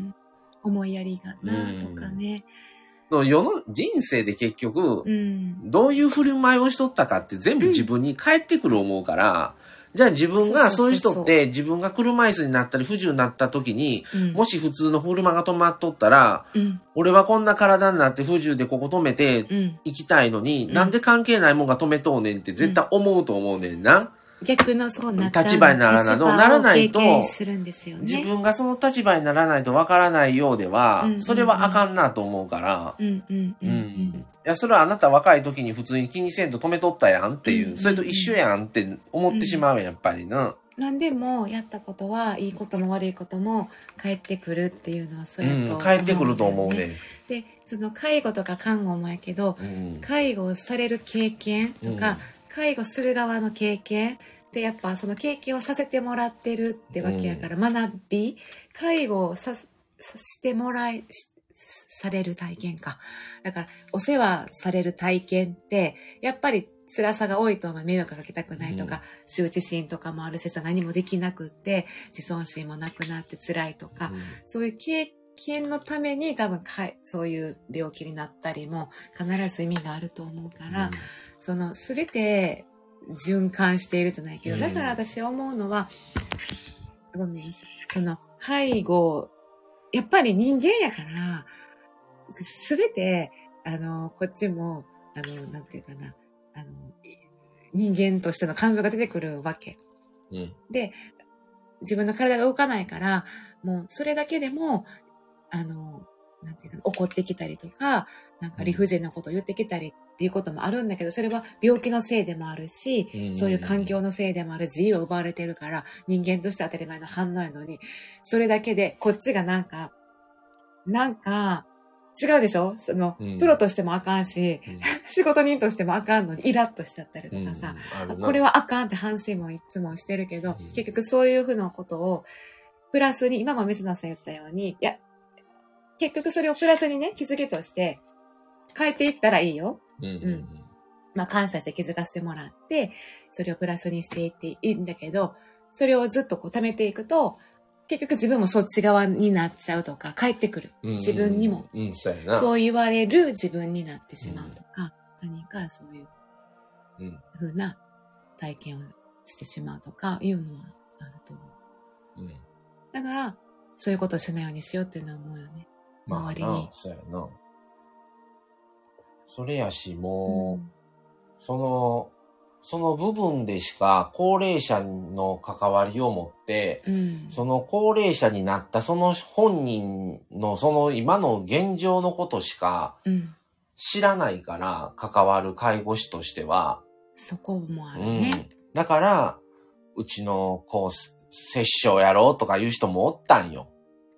ん。思いやりがなとかね。の世の人生で結局、うん。どういう振る舞いをしとったかって全部自分に返ってくる思うから、じゃあ自分が、そういう人って自分が車椅子になったり不自由になった時に、うん、もし普通の車が止まっとったら、うん、俺はこんな体になって不自由でここ止めて行きたいのに、うん、なんで関係ないもんが止めとうねんって絶対思うと思うねんな。逆のそうなっちゃう立場にならないならないと、ね、自分がその立場にならないとわからないようでは、うんうんうん、それはあかんなと思うから、うんうんうん、うん、いや、それはあなた若い時に普通に気にせんと止めとったやんっていう、うんうんうん、それと一緒やんって思ってしまうやっぱりな。何でもやったことはいいことも悪いことも返ってくるっていうのはそうやと思う、ね、うん、返ってくると思うね。でその介護とか看護もやけど、うん、介護される経験とか、介護する側の経験でやっぱその経験をさせてもらってるってわけやから、学び介護をささしてもらいされる体験か。だからお世話される体験ってやっぱり辛さが多いと迷惑かけたくないとか、羞恥心とかもあるしさ何もできなくって自尊心もなくなって辛いとか、うん、そういう経験のために多分かそういう病気になったりも必ず意味があると思うから、うん、その全て循環しているじゃないけど、だから私思うのは、ごめんなさい。その、介護、やっぱり人間やから、すべて、あの、こっちも、あの、なんていうかな、あの、人間としての感情が出てくるわけ。うん、で、自分の体が動かないから、もうそれだけでも、あの、なんていうかな、怒ってきたりとか、なんか理不尽なことを言ってきたりっていうこともあるんだけど、それは病気のせいでもあるし、そういう環境のせいでもある、自由を奪われてるから、人間として当たり前の反応やのに、それだけでこっちがなんか、なんか、違うでしょ？その、うん、プロとしてもあかんし、うん、仕事人としてもあかんのにイラッとしちゃったりとかさ、うん、これはあかんって反省もいつもしてるけど、結局そういうふうなことを、プラスに、今も水野さん言ったように、いや、結局それをプラスにね、気づきとして変えていったらいいよ。うんうん、うん、まあ感謝して気づかせてもらって、それをプラスにしていっていいんだけど、それをずっとこう貯めていくと、結局自分もそっち側になっちゃうとか、帰ってくる。自分にも、うんそうそう言われる自分になってしまうとか、他人からそういうふうな体験をしてしまうとかいうのはあると思う。うん、だから、そういうことをしないようにしようっていうのは思うよね。周りに。まあ、そうやな。それやし、もう、うん、その、その部分でしか高齢者の関わりを持って、うん、その高齢者になったその本人のその今の現状のことしか知らないから関わる介護士としては。そこもあるね。うん、だから、うちのこう、接種やろうとかいう人もおったんよ。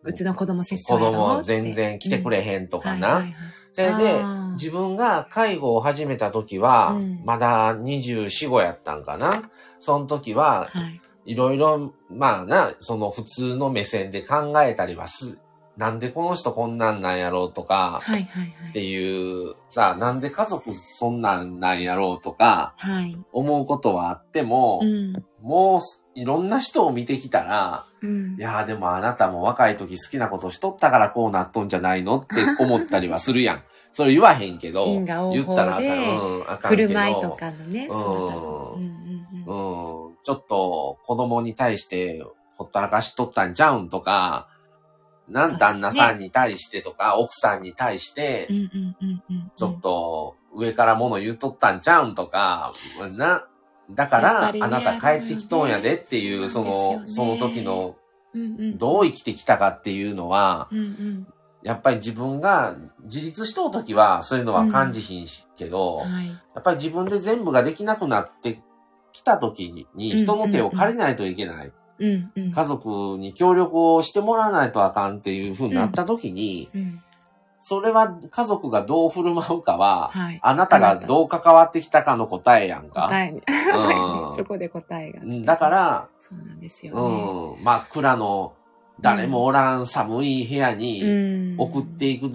うちの子供接種やろう子供全然来てくれへんとかな。それで、自分が介護を始めた時は、まだ24、5やったんかな？その時は、い。ろいろ、まあな、その普通の目線で考えたりはす、なんでこの人こんなんなんやろうとか、っていう、さあ、なんで家族そんなんなんやろうとか、思うことはあっても、もういろんな人を見てきたら、うん、いやでもあなたも若い時好きなことしとったからこうなっとんじゃないの？って思ったりはするやん。それ言わへんけど、言ったらあかん,、うん、あかんけど。振る舞いとかのね、うん、うん、ちょっと子供に対してほったらかしとったんちゃうんとか、なん旦那さんに対してとか、ね、奥さんに対して、ちょっと上から物言うとったんちゃうんとか、な、だから、ね、あなた帰ってきとんやでっていう、その、その時の、どう生きてきたかっていうのは、やっぱり自分が自立しとう時はそういうのは感じひんしけど、うん。はい、やっぱり自分で全部ができなくなってきた時に人の手を借りないといけない。家族に協力をしてもらわないとあかんっていう風になった時に、うん。うんそれは家族がどう振る舞うかは、はい、あなたがどう関わってきたかの答えやんか。答えに。うん、そこで答えが。だから、そうなんですよ、ね、うん。真っ暗の誰もおらん寒い部屋に送っていく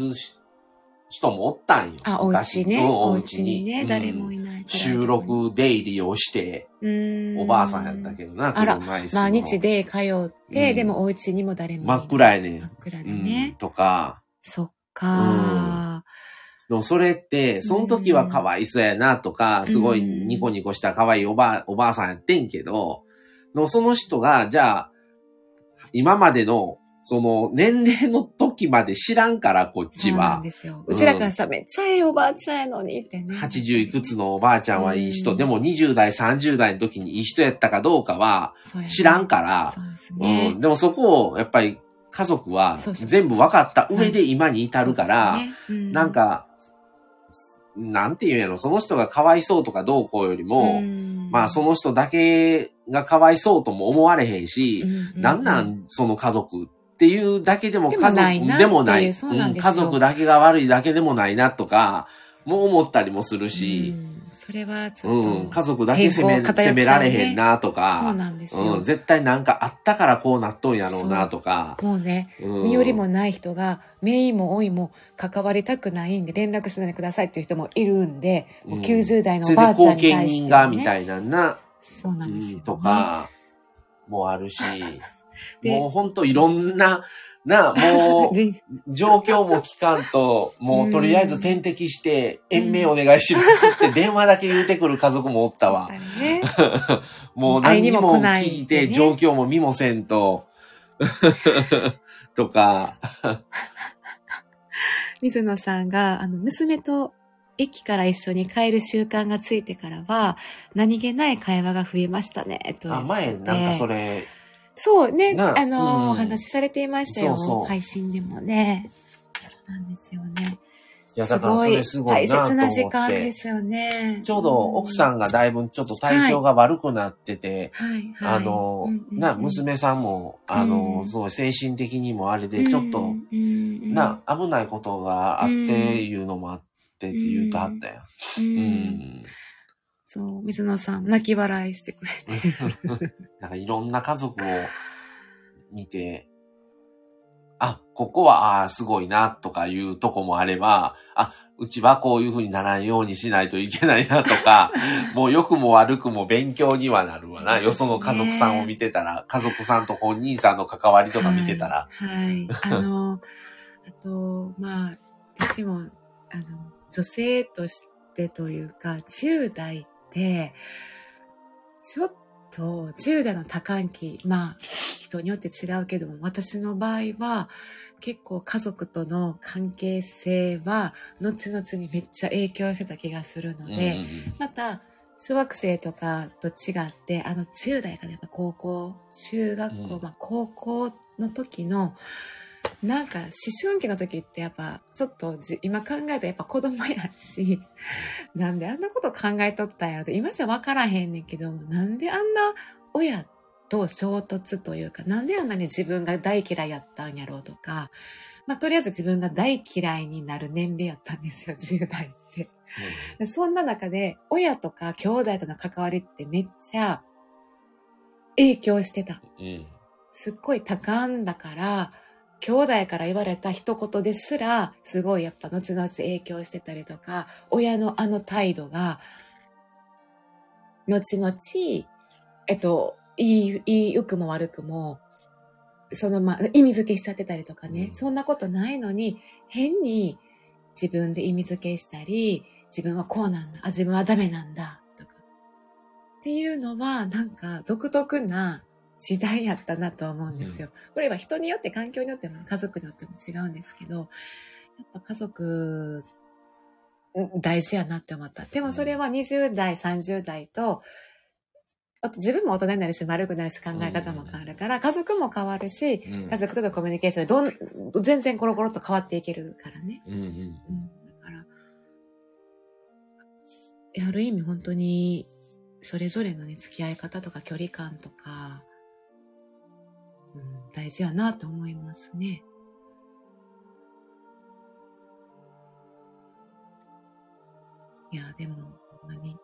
人もおったんよ。あ、お家ね。お家にね、誰もいない。収録出入りをして、おばあさんやったけどな、あら、毎日で通って、でもお家にも誰も真っ暗やね真っ暗でね。とか。そっか、でもそれって、その時はかわいそうやなとか、すごいニコニコした可愛いおばあ、おばあさんやってんけど、のその人が、じゃあ、今までのその、年齢の時まで知らんから、こっちは。そうなんですよ。うちらからさ、うん、めっちゃええおばあちゃんやのにってね。80いくつのおばあちゃんはいい人、うん、でも20代、30代の時にいい人やったかどうかは知らんから、そうですね、うん。でもそこを、やっぱり家族は全部分かった上で今に至るから、なんか、なんて言うんやろ、その人がかわいそうとかどうこうよりも、まあその人だけがかわいそうとも思われへんし、なんなんその家族っていうだけでも家族でもない。家族だけが悪いだけでもないなとか、もう思ったりもするし。それはちょっと、うん、家族だけ責め、責められへんなとか、そうなんですよ、うん、絶対なんかあったからこうなっとんやろうなとか。もう。ね、うん、身寄りもない人が、名医も老いも関わりたくないんで連絡しないでくださいっていう人もいるんで、もう90代のおばあちゃん。に対して、ね、後見人がみたいなな、そうなんですよ、ね、とか、もあるし。もうほんといろんな、な、もう、状況も聞かんと、もうとりあえず点滴して、延命お願いしますって電話だけ言うてくる家族もおったわ。もう何にも聞いて、状況も見もせんと、とか。水野さんが、あの、娘と駅から一緒に帰る習慣がついてからは、何気ない会話が増えましたね、と。あ、前、なんかそれ、そうね、あの、うん、お話しされていましたよ。そうそう配信でもね。そうなんですよね。いや、だからそれすごいな大切な時間ですよね。ちょうど奥さんがだいぶちょっと体調が悪くなってて、はいあの、な、娘さんも、あの、うん、そう、精神的にもあれで、ちょっと、うん、な、危ないことがあっていうのもあってって言うとあったやん。うんそう、水野さん、泣き笑いしてくれて。なんかいろんな家族を見て、あ、ここは、ああ、すごいな、とかいうとこもあれば、あ、うちはこういうふうにならんようにしないといけないなとか、もう良くも悪くも勉強にはなるわな。よその家族さんを見てたら、家族さんと本人さんの関わりとか見てたら。はい。はい、あの、あと、まあ、私も、あの、女性としてというか、10代で、ちょっと10代の多感期、まあ人によって違うけども、私の場合は結構家族との関係性は後々にめっちゃ影響してた気がするので、また小学生とかと違って、あの10代からやっぱ高校、中学校、まあ高校の時のなんか思春期の時ってやっぱちょっと今考えたらやっぱ子供やし、なんであんなこと考えとったんやろって今じゃわからへんねんけど、なんであんな親と衝突というか、なんであんなに自分が大嫌いやったんやろうとか、まあとりあえず自分が大嫌いになる年齢やったんですよ、10代って。うん、そんな中で親とか兄弟との関わりってめっちゃ影響してた。うん、すっごい多感だから、兄弟から言われた一言ですら、すごいやっぱ後々影響してたりとか、親のあの態度が、後々、えっと、いい、いい、良くも悪くも、そのま、意味付けしちゃってたりとかね、うん、そんなことないのに、変に自分で意味付けしたり、自分はこうなんだ、あ、自分はダメなんだ、とか。っていうのは、なんか独特な時代やったなと思うんですよ。うん、これは人によって環境によっても家族によっても違うんですけど、やっぱ家族大事やなって思った。でもそれは20代、30代と、自分も大人になるし、丸くなるし、考え方も変わるから、家族も変わるし、家族とのコミュニケーションでどん、全然コロコロと変わっていけるからね。うんうんうん、だから、ある意味本当に、それぞれのね、付き合い方とか距離感とか、大事やなと思いますね。いや、でも、ほんまに。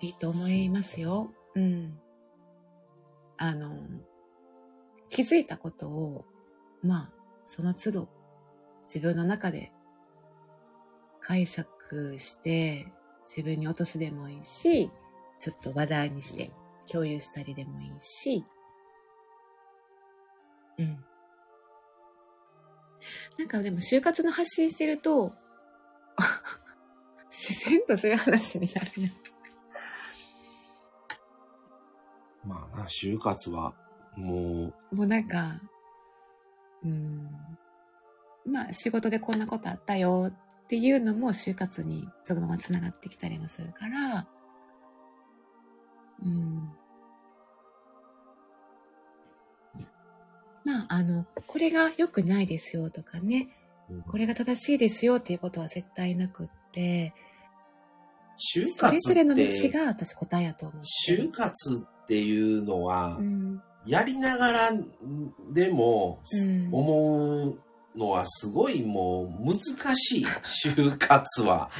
いいと思いますよ。うん。あの、気づいたことを、まあ、その都度、自分の中で解釈して、自分に落とすでもいいし、ちょっと話題にして共有したりでもいいし、うん。なんかでも就活の発信してると、自然とそういう話になるね。まあな、就活は、もう。もうなんか、うん。まあ仕事でこんなことあったよっていうのも就活にそのまま繋がってきたりもするから、まあ、あの、これが良くないですよとかね、これが正しいですよっていうことは絶対なくって、就活それぞれの道が私答えやと思う。就活っていうのは、うん、やりながらでも思うのはすごいもう難しい、就活は。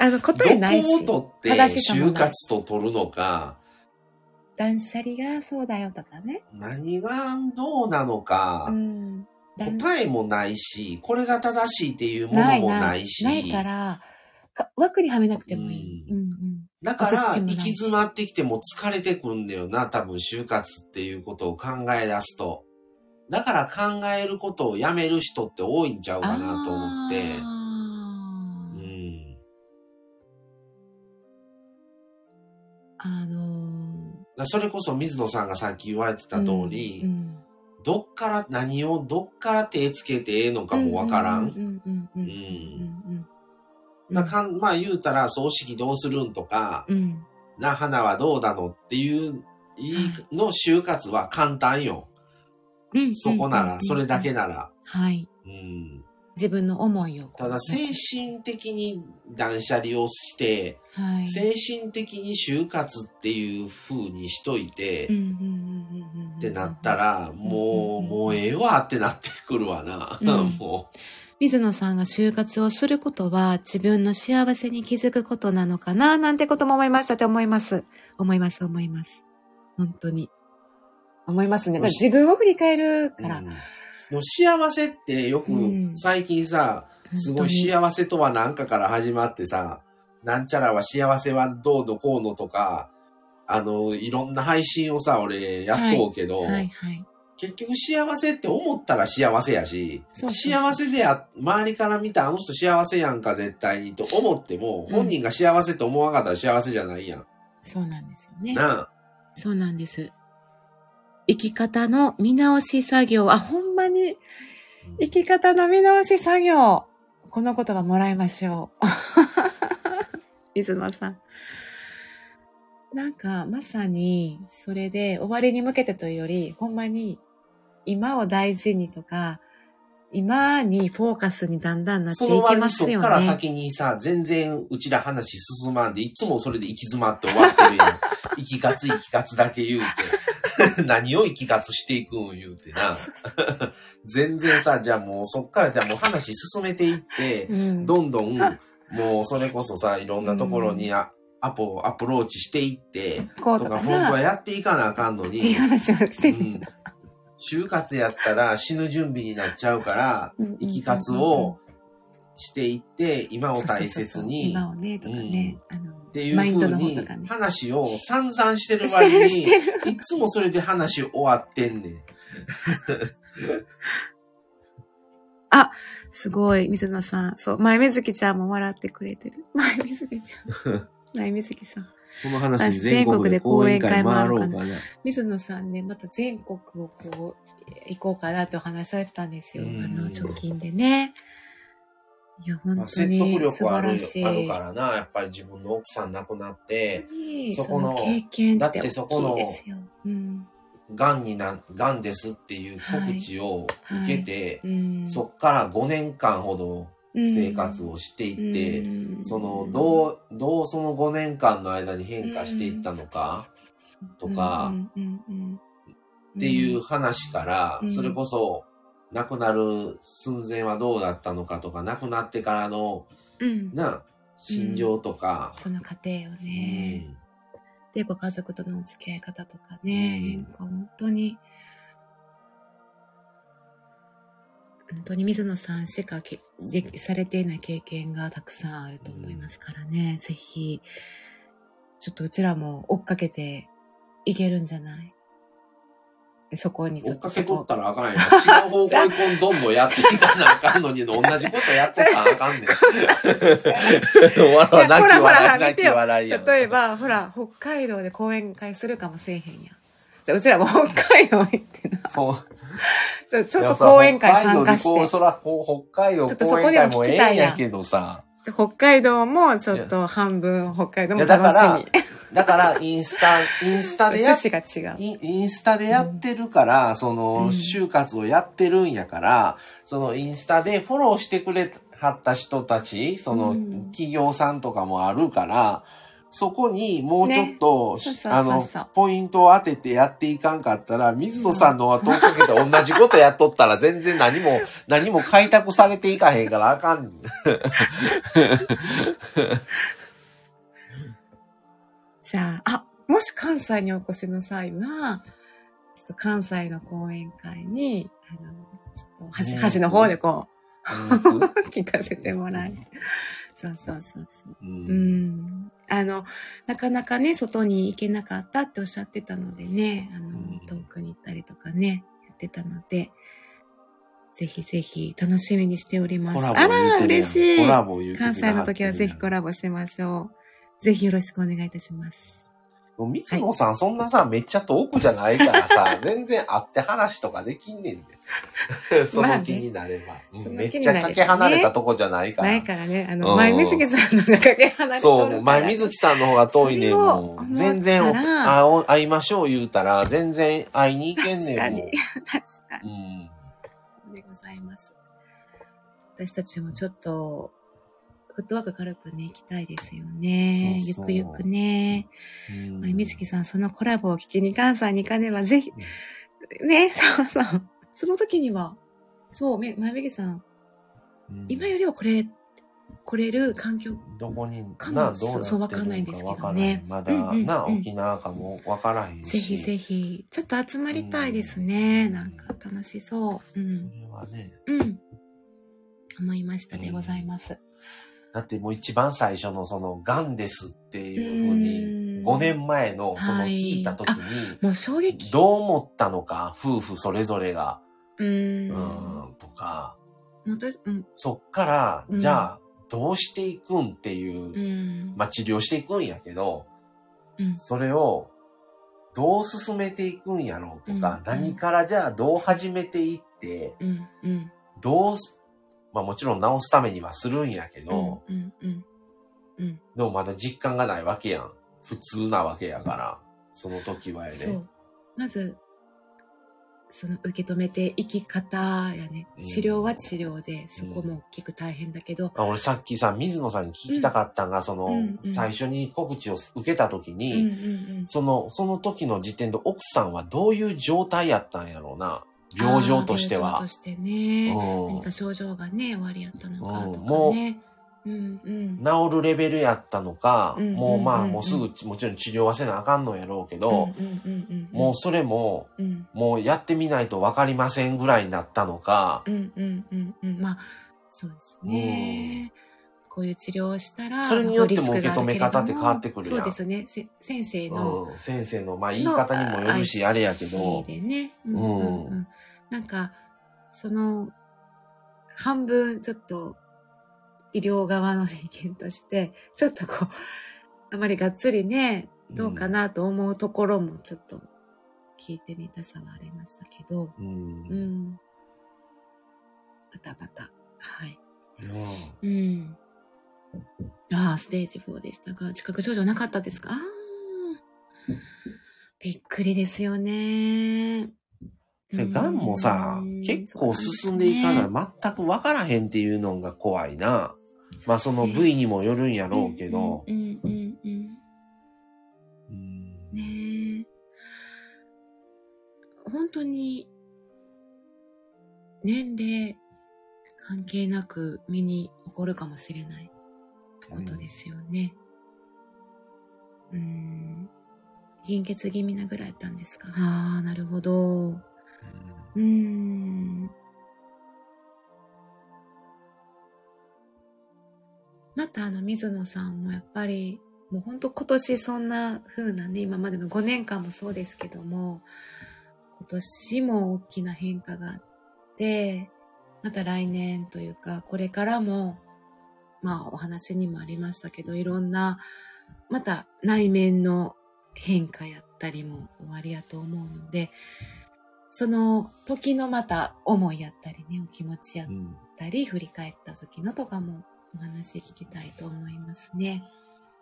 あの答えないし。どこを取って就活と取るのか。断捨離がそうだよとかね。何がどうなのか、うん、答えもないし、これが正しいっていうものもないし。ないからか、枠にはめなくてもいい。うん、うん、だから、行き詰まってきても疲れてくるんだよな、多分就活っていうことを考え出すと。だから考えることをやめる人って多いんちゃうかなと思って。うん。あのそれこそ水野さんがさっき言われてた通り、うんうん、どっから何をどっから手つけてええのかもわからん。まあ、かんまあ言うたら葬式どうするんとか、うん、な花はどうだのっていういいの就活は簡単よ。うん、そこなら、それだけなら。はい。うん自分の思いを。ただ精神的に断捨離をして、はい、精神的に就活っていう風にしといて、ってなったら、もう、もうええわってなってくるわな。うん、もう。水野さんが就活をすることは自分の幸せに気づくことなのかななんてことも思いましたって思います。思います、思います。本当に。思いますね。自分を振り返るから。うんの幸せってよく最近さ、うん、すごい幸せとは何かから始まってさ、なんちゃらは幸せはどうのこうのとか、あの、いろんな配信をさ、俺やっとうけど、はいはいはい、結局幸せって思ったら幸せやし、幸せでや、周りから見たあの人幸せやんか絶対にと思っても、本人が幸せと思わなかったら幸せじゃないやん。そうなんですよね。なあ。そうなんです。生き方の見直し作業。あ、ほんまに、生き方の見直し作業。この言葉もらいましょう。水野さん。なんか、まさに、それで、終わりに向けてというより、ほんまに、今を大事にとか、今にフォーカスにだんだんなっていきますよね。そっから先にさ、全然うちら話進まんで、いつもそれで行き詰まって終わってるやん。行きがつ行きがつだけ言うて。何を生き活していくん言うてな。全然さ、じゃあもうそっからじゃあもう話進めていって、うん、どんどん、もうそれこそさ、いろんなところにアポ、アプローチしていって、とか本当はやっていかなあかんのに。いい話をしてる、うん、就活やったら死ぬ準備になっちゃうから、生き活をしていって、今を大切に。今をね、とかね。あのっていうふうに話を散々してる割に、いつもそれで話終わってんねん。あ、すごい、水野さん。そう、前水木ちゃんも笑ってくれてる。前水木ちゃん。前水木さん。この話全国で講演会回ろうかな。水野さんね、また全国をこう、行こうかなってお話されてたんですよ。あの、直近でね。いや、本当に説得力あるあるからな、やっぱり自分の奥さん亡くなって、そこの、経験だってそこの、がん。にな、がんですっていう告知を受けて、はいはい、そっから5年間ほど生活をしていって、うん、その、どう、どうその5年間の間に変化していったのか、とか、っていう話から、それこそ、亡くなる寸前はどうだったのかとか、亡くなってからの、うん、な、心情とか、うん、その過程をね、うん、で、ご家族とのお付き合い方とかね、うん、本当に、本当に水野さんしかけでされていない経験がたくさんあると思いますからね、ぜひ、ちょっとうちらも追っかけていけるんじゃないそこに追っかけとったらあかんやん。違う方向にこんどんどんやっていかなあかんのに、同じことやってたらあかんねん。笑泣き笑い、泣き笑いや。例えば、ほら、北海道で講演会するかもせえへんやん。じゃあうちらも北海道行ってな。そう。ちょちょっと講演会参加して。そら、こう、北海道ちょっとそこ講演会もえでも聞きたいやんえんやけどさ。で北海道もちょっと半分北海道も楽からしみ。だから、インスタ、インスタでやっ趣旨が違う。インインスタでやってるから、その、うん。就活をやってるんやから、そのインスタでフォローしてくれはった人たち、その、うん。企業さんとかもあるから、そこにもうちょっと、ね。そうそうそうそう。あの、ポイントを当ててやっていかんかったら、水野さんのは問いかけて同じことやっとったら全然何も、何も開拓されていかへんからあかん。じゃあ、あ、もし関西にお越しの際は、ちょっと関西の講演会に、あの、ちょっと端、うん端の方でこう 聞かせてもらい。そうそうそうそう。ううんん。あの、なかなかね、外に行けなかったっておっしゃってたのでね、あの、うん遠くに行ったりとかね、やってたので、ぜひぜひ楽しみにしております。あら、嬉しい。関西の時はぜひコララボしましょう。ぜひよろしくお願いいたします。ボ。水野さん、そんなさ、めっちゃ遠くじゃないからさ、全然会って話とかできんねんで。その気になれば。そうんめっちゃかけ離れたとこじゃないから。ないからね、あうんの、前水木さんのがかけ離れてそう、前水木さんの方が遠いねんも全然お会いましょう言うたら、全然会いに行けんね確かんもに。確かう。うに。ん。そうでございます。私たちもちょっと、フットワーク軽くね、行きたいですよね。そうそうゆくゆくね。うん前水木さん、そのコラボを聞きに関西に行かねば、ぜひ、ね、そうそう。その時には、そう、め前水木さん、うん今よりはこれ、来れる環境、どこに、かもな、どうそうそうわかんないんですけどねまだ、うんうんうんな、沖縄かもわからへんし。ぜひぜひ、ちょっと集まりたいですね。うんなんか楽しそう。うそん。れはね。うん。思いましたでございます。だってもう一番最初のその、ガンですっていうふうに、うん5年前のそのはい聞いた時に、もう衝撃。どう思ったのか、夫婦それぞれが、う。うんーん、とか。そっから、うんじゃあ、どうしていくんっていう、うん。まあ治療していくんやけど、うんそれを、どう進めていくんやろうとか、うん何からじゃあどう始めていって。どうす、まあもちろん治すためにはするんやけど、うん。うん。うん。でもまだ実感がないわけやん。普通なわけやから、その時はやで。そう。まず、その受け止めて生き方やねうん。治療は治療で、そこも大きく大変だけど、あ俺さっきさ、水野さんに聞きたかったんが、その、うんうん最初に告知を受けた時うん。に、うん。その、その時の時点で奥さんはどういう状態やったんやろうな。病状としては病状と。してね。うん何か症状がね、終わりやったのかとうんもうかね。うんうん。治るレベルやったのか、うんもうまあうんもうすぐもちろん治療はせなあかんのやろうけど、うんうんうんうん、もうそれも、うん、もうやってみないとわかりませんぐらいになったのか、うんうんうんうん。まあ、そうですね。こういう治療をしたら、それによっても受け止め方って変わってくるやんそうですね。せ先生の、うん、先生のまあ言い方にもよるし、のあれやけどね。うんうんうん。なんか、その、半分ちょっと、医療側の人間として、ちょっとこう、あまりがっつりね、どうかなと思うところもちょっと聞いてみたさはありましたけど、うん。ううんん。バタバタ。はい。うん。ああ、ステージ4でしたが、自覚症状なかったですか？ああ。びっくりですよね。それ、がんもさうん、結構進んでいかない、そうなん全くわからへんっていうのが怖いな。まあその部位にもよるんやろうけど、うんうんうんうん。うんねえ。本当に、年齢関係なく身に起こるかもしれないことですよね。うん。貧血気味なぐらいやったんですか？ああ、なるほど。うん。またあの水野さんもやっぱりもう本当今年そんな風なね今までの5年間もそうですけども今年も大きな変化があってまた来年というかこれからもまあお話にもありましたけどいろんなまた内面の変化やったりも終わりやと思うので、その時のまた思いやったりね、お気持ちやったり、うん、振り返った時のとかもお話聞きたいと思いますね。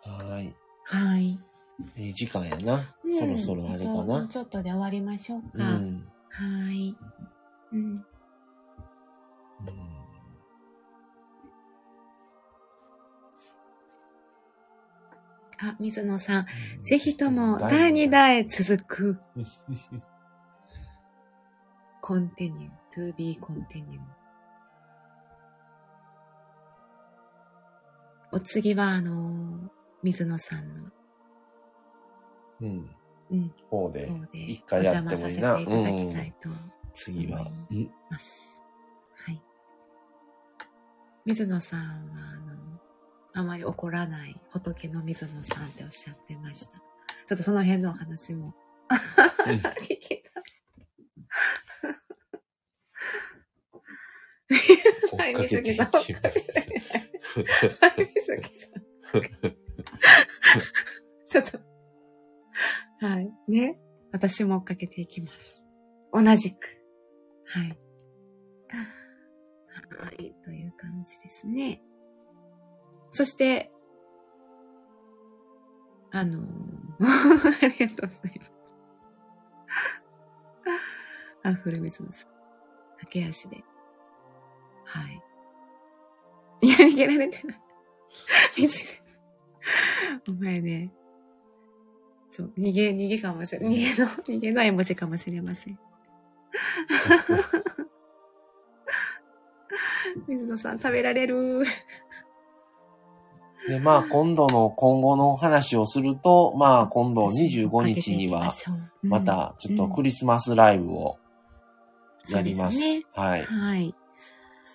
はい。はい。いい時間やな。うん、そろそろあれかな。ちょっとで終わりましょうか。うん、はい。うん。あ、水野さん、ぜひとも第2弾へ続く。continue, to be continue. お次は、あの、水野さんの、うん。うん。方で、一回やってもいいな。お邪魔させていただきたいと、うん、次は。うん。はい。水野さんは、あの、あまり怒らない仏の水野さんっておっしゃってました。ちょっとその辺のお話も聞き たい。はい、水木さん。はい、水木さん。ちょっと。はい。ね。私も追っかけていきます。同じく。はい。はい。という感じですね。そして、あのー、ありがとうございます。あ、古水野さん。駆け足で。はい。いや、逃げられてない。水お前ね。そう、逃げ、逃げかもしれ。逃げの、逃げの絵文字かもしれません。水野さん、食べられる。で、まあ、今度の、今後の話をすると、まあ、今度25日には、また、ちょっとクリスマスライブをやります。すね、はい。はい。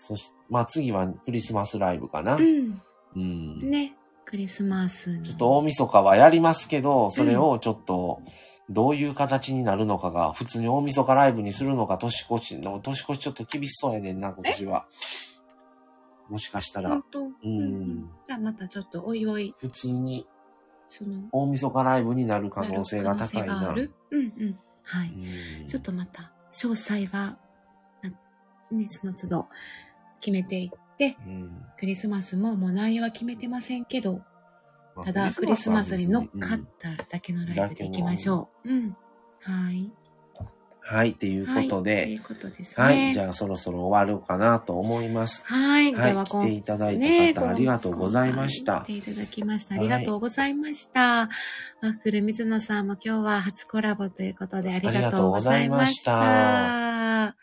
そして、まあ、次はクリスマスライブかな。うん。うん。ね。クリスマス。ちょっと大晦日はやりますけど、それをちょっと、どういう形になるのかが、普通に大晦日ライブにするのか、年越しの、年越しちょっと厳しそうやねんな、今年は。もしかしたら。うん。じゃあまたちょっとおいおい。普通に、その、大晦日ライブになる可能性が高いな。うんうん。はい。ちょっとまた、詳細は、ね、その都度決めていって、うん、クリスマスももう内容は決めてませんけど、ただクリスマスに乗っかっただけのライブでいきましょう。うん。はい。はい、ということで。はい、ということですね。はい、じゃあそろそろ終わるかなと思います。はい、はい、では来ていただいた方、ね、ありがとうございました。来ていただきました。ありがとうございました。はい、ワッフル水野さんも今日は初コラボということでありがとうございました。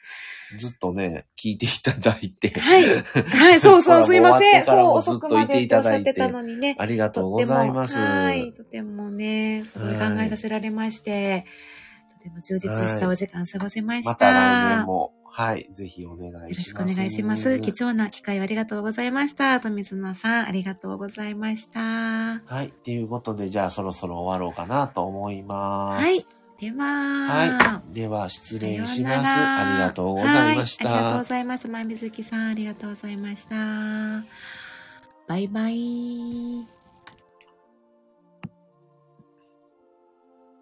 ずっとね、聞いていただいて。はい。はい、そうそう、すいません。そう、遅くまでおっしゃってたのにね。ありがとうございます。はい、とてもね、すごい考えさせられまして。はいでも充実したお時間過ごせました。また来年も、はい、ぜひお願いします。よろしくお願いします。貴重な機会をありがとうございました。富水さん、ありがとうございました。はい、ということで、じゃあそろそろ終わろうかなと思います。はい。では、はい。では、失礼します。ありがとうございました。ありがとうございます。前水木さん、ありがとうございました。バイバイ。